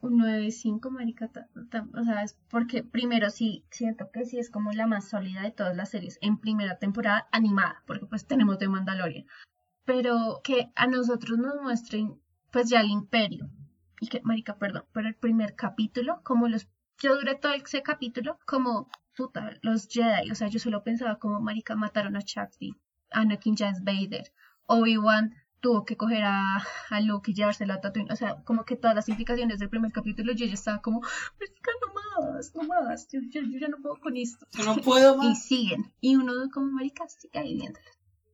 un 9.5, marica. O sea, es porque primero sí siento que sí es como la más sólida de todas las series en primera temporada animada, porque pues tenemos de Mandalorian. Pero que a nosotros nos muestren pues ya el imperio. Y que, marica, perdón, pero el primer capítulo, como los... Yo duré todo ese capítulo como, puta, los Jedi. O sea, yo solo pensaba como, marica, mataron a Shakti. Anakin ya es Vader. Obi-Wan tuvo que coger a, a Luke y llevárselo a Tatooine. O sea, como que todas las implicaciones del primer capítulo yo ya estaba como, marica, no más, no más. Yo, yo- yo ya no puedo con esto. Yo no puedo Y más siguen. Y uno como marica sigue ahí viéndolo.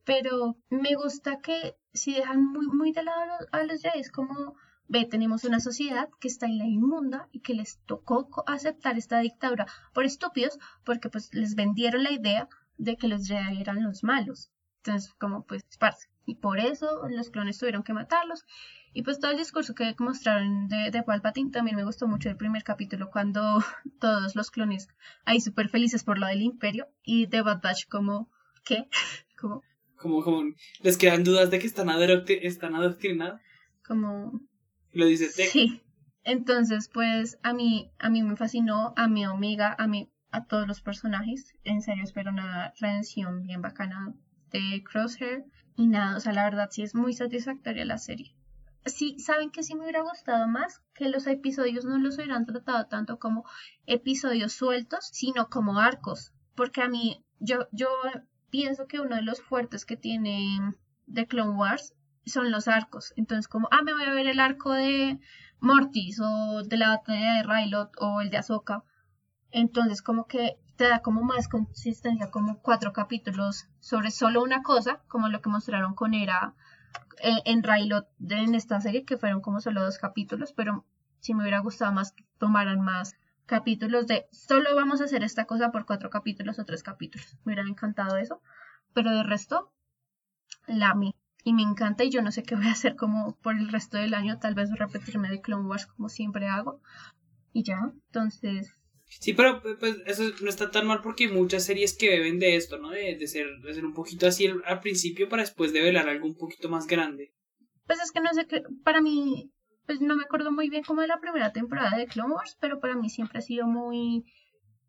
Pero me gusta que si dejan muy, muy de lado a los, a los como, ve, tenemos una sociedad que está en la inmunda y que les tocó aceptar esta dictadura por estúpidos, porque pues les vendieron la idea de que los Jedi eran los malos. Entonces, como pues, parce. Y por eso los clones tuvieron que matarlos. Y pues todo el discurso que mostraron de, de Palpatine también me gustó mucho el primer capítulo cuando todos los clones ahí súper felices por lo del imperio y de Bad Batch como ¿qué? Como, Como, como les quedan dudas de que están, están adoctrinados. como, Lo dice Tech. Sí. Entonces, pues a mí, a mí me fascinó, a mi amiga, a mí, a todos los personajes. En serio, espero una redención bien bacana de Crosshair. Y nada, o sea, la verdad sí es muy satisfactoria la serie. Sí, saben que sí me hubiera gustado más que los episodios no los hubieran tratado tanto como episodios sueltos, sino como arcos. Porque a mí, yo, yo pienso que uno de los fuertes que tiene The Clone Wars son los arcos. Entonces, como, ah, me voy a ver el arco de Mortis o de la batalla de Rylot o el de Ahsoka. Entonces, como que te da como más consistencia, como cuatro capítulos sobre solo una cosa, como lo que mostraron con Era eh, en de- en esta serie, que fueron como solo dos capítulos, pero sí me hubiera gustado más que tomaran más capítulos de solo vamos a hacer esta cosa por cuatro capítulos o tres capítulos. Me hubiera encantado eso, pero de resto, la amé y me encanta y yo no sé qué voy a hacer como por el resto del año, tal vez repetirme de Clone Wars como siempre hago y ya, entonces Sí, pero pues eso no está tan mal porque hay muchas series que beben de esto, ¿no? De, de ser, de ser un poquito así al, al principio para después develar algo un poquito más grande. pues es que no sé qué, para mí, pues no me acuerdo muy bien como de la primera temporada de Clone Wars, pero para mí siempre ha sido muy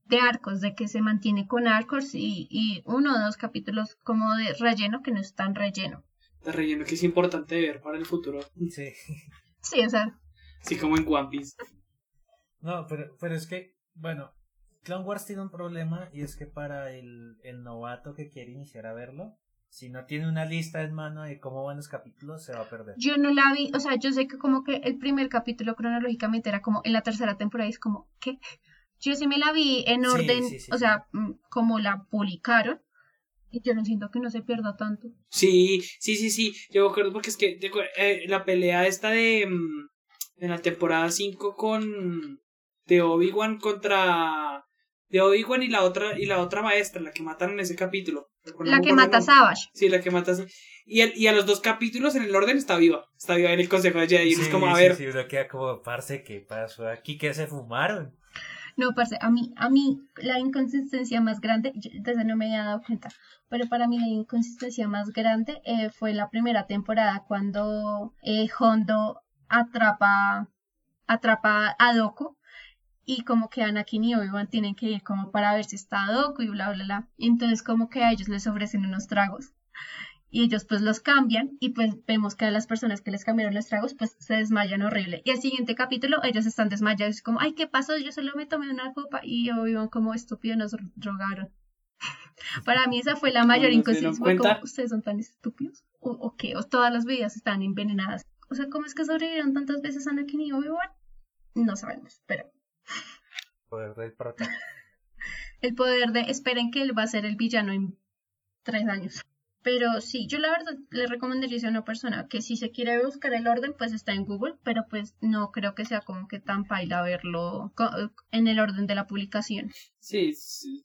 de arcos, de que se mantiene con arcos y, y uno o dos capítulos como de relleno que no es tan relleno. De relleno que es importante ver para el futuro. Sí. Sí, o sea, Así como en One Piece. No, pero, pero es que, bueno, Clone Wars tiene un problema y es que para el, el novato que quiere iniciar a verlo, si no tiene una lista en mano de cómo van los capítulos, se va a perder. yo no la vi, o sea, yo sé que como que el primer capítulo cronológicamente era como en la tercera temporada y es como, ¿qué? Yo sí me la vi en orden, sí, sí, o sea, mm, como la publicaron y yo no siento que no se pierda tanto. Sí, sí, sí, sí. Yo me acuerdo porque es que eh, la pelea esta de. mm, En la temporada 5 con. De Obi-Wan contra. De Obi-Wan y la otra y la otra maestra, la que matan en ese capítulo. La que mata a. Savage. Sí, la que mata a y, el- y a los dos capítulos en el orden está viva. Está viva en el Consejo de Jedi. Es como, a sí, ver. sí, uno queda como, parce, ¿qué pasó aquí? ¿Qué se fumaron? No, parce, a mí, a mí la inconsistencia más grande, desde no me había dado cuenta, pero para mí la inconsistencia más grande eh, fue la primera temporada cuando eh, Hondo atrapa, atrapa a Doku y como que Anakin y Obi-Wan tienen que ir como para ver si está Doku y bla, bla, bla. Entonces como que a ellos les ofrecen unos tragos y ellos pues los cambian y pues vemos que a las personas que les cambiaron los tragos pues se desmayan horrible. Y al siguiente capítulo ellos están desmayados como, ay, ¿qué pasó? Yo solo me tomé una copa y Obi-Wan como estúpido nos drogaron. Para mí esa fue la mayor ¿No inconsistencia. Como? ¿Ustedes son tan estúpidos? ¿O, o qué? ¿O todas las bebidas están envenenadas? O sea, ¿cómo es que sobrevivieron tantas veces Anakin y Obi-Wan? No sabemos, pero Poder del prota. el poder de esperen que él va a ser el villano en tres años. Pero sí, yo la verdad le recomendaría a una persona que si se quiere buscar el orden, pues está en Google, pero pues no creo que sea como que tan paila verlo en el orden de la publicación. Sí, sí.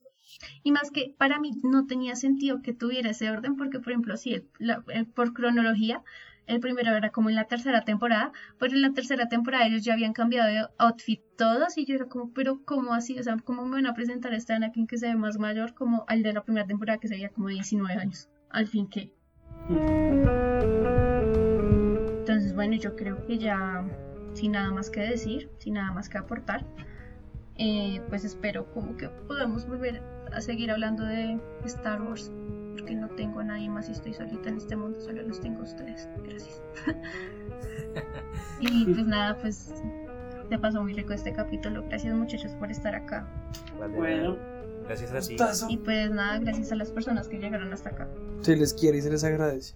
Y más que para mí no tenía sentido que tuviera ese orden, porque por ejemplo, sí, el- la- el- por cronología, el primero era como en la tercera temporada, pero en la tercera temporada ellos ya habían cambiado de outfit todos y yo era como, pero ¿cómo así? O sea, ¿cómo me van a presentar a este Anakin que se ve más mayor como al de la primera temporada que se como de 19 años? Al fin que... Entonces, bueno, yo creo que ya sin nada más que decir, sin nada más que aportar, eh, pues espero como que podamos volver a seguir hablando de Star Wars, porque no tengo a nadie más y estoy solita en este mundo, solo los tengo a ustedes. Gracias. y pues nada, pues te pasó muy rico este capítulo. Gracias muchachos por estar acá. Vale, Bueno. Gracias a ti. Y pues nada, gracias a las personas que llegaron hasta acá. Se les quiere y se les agradece.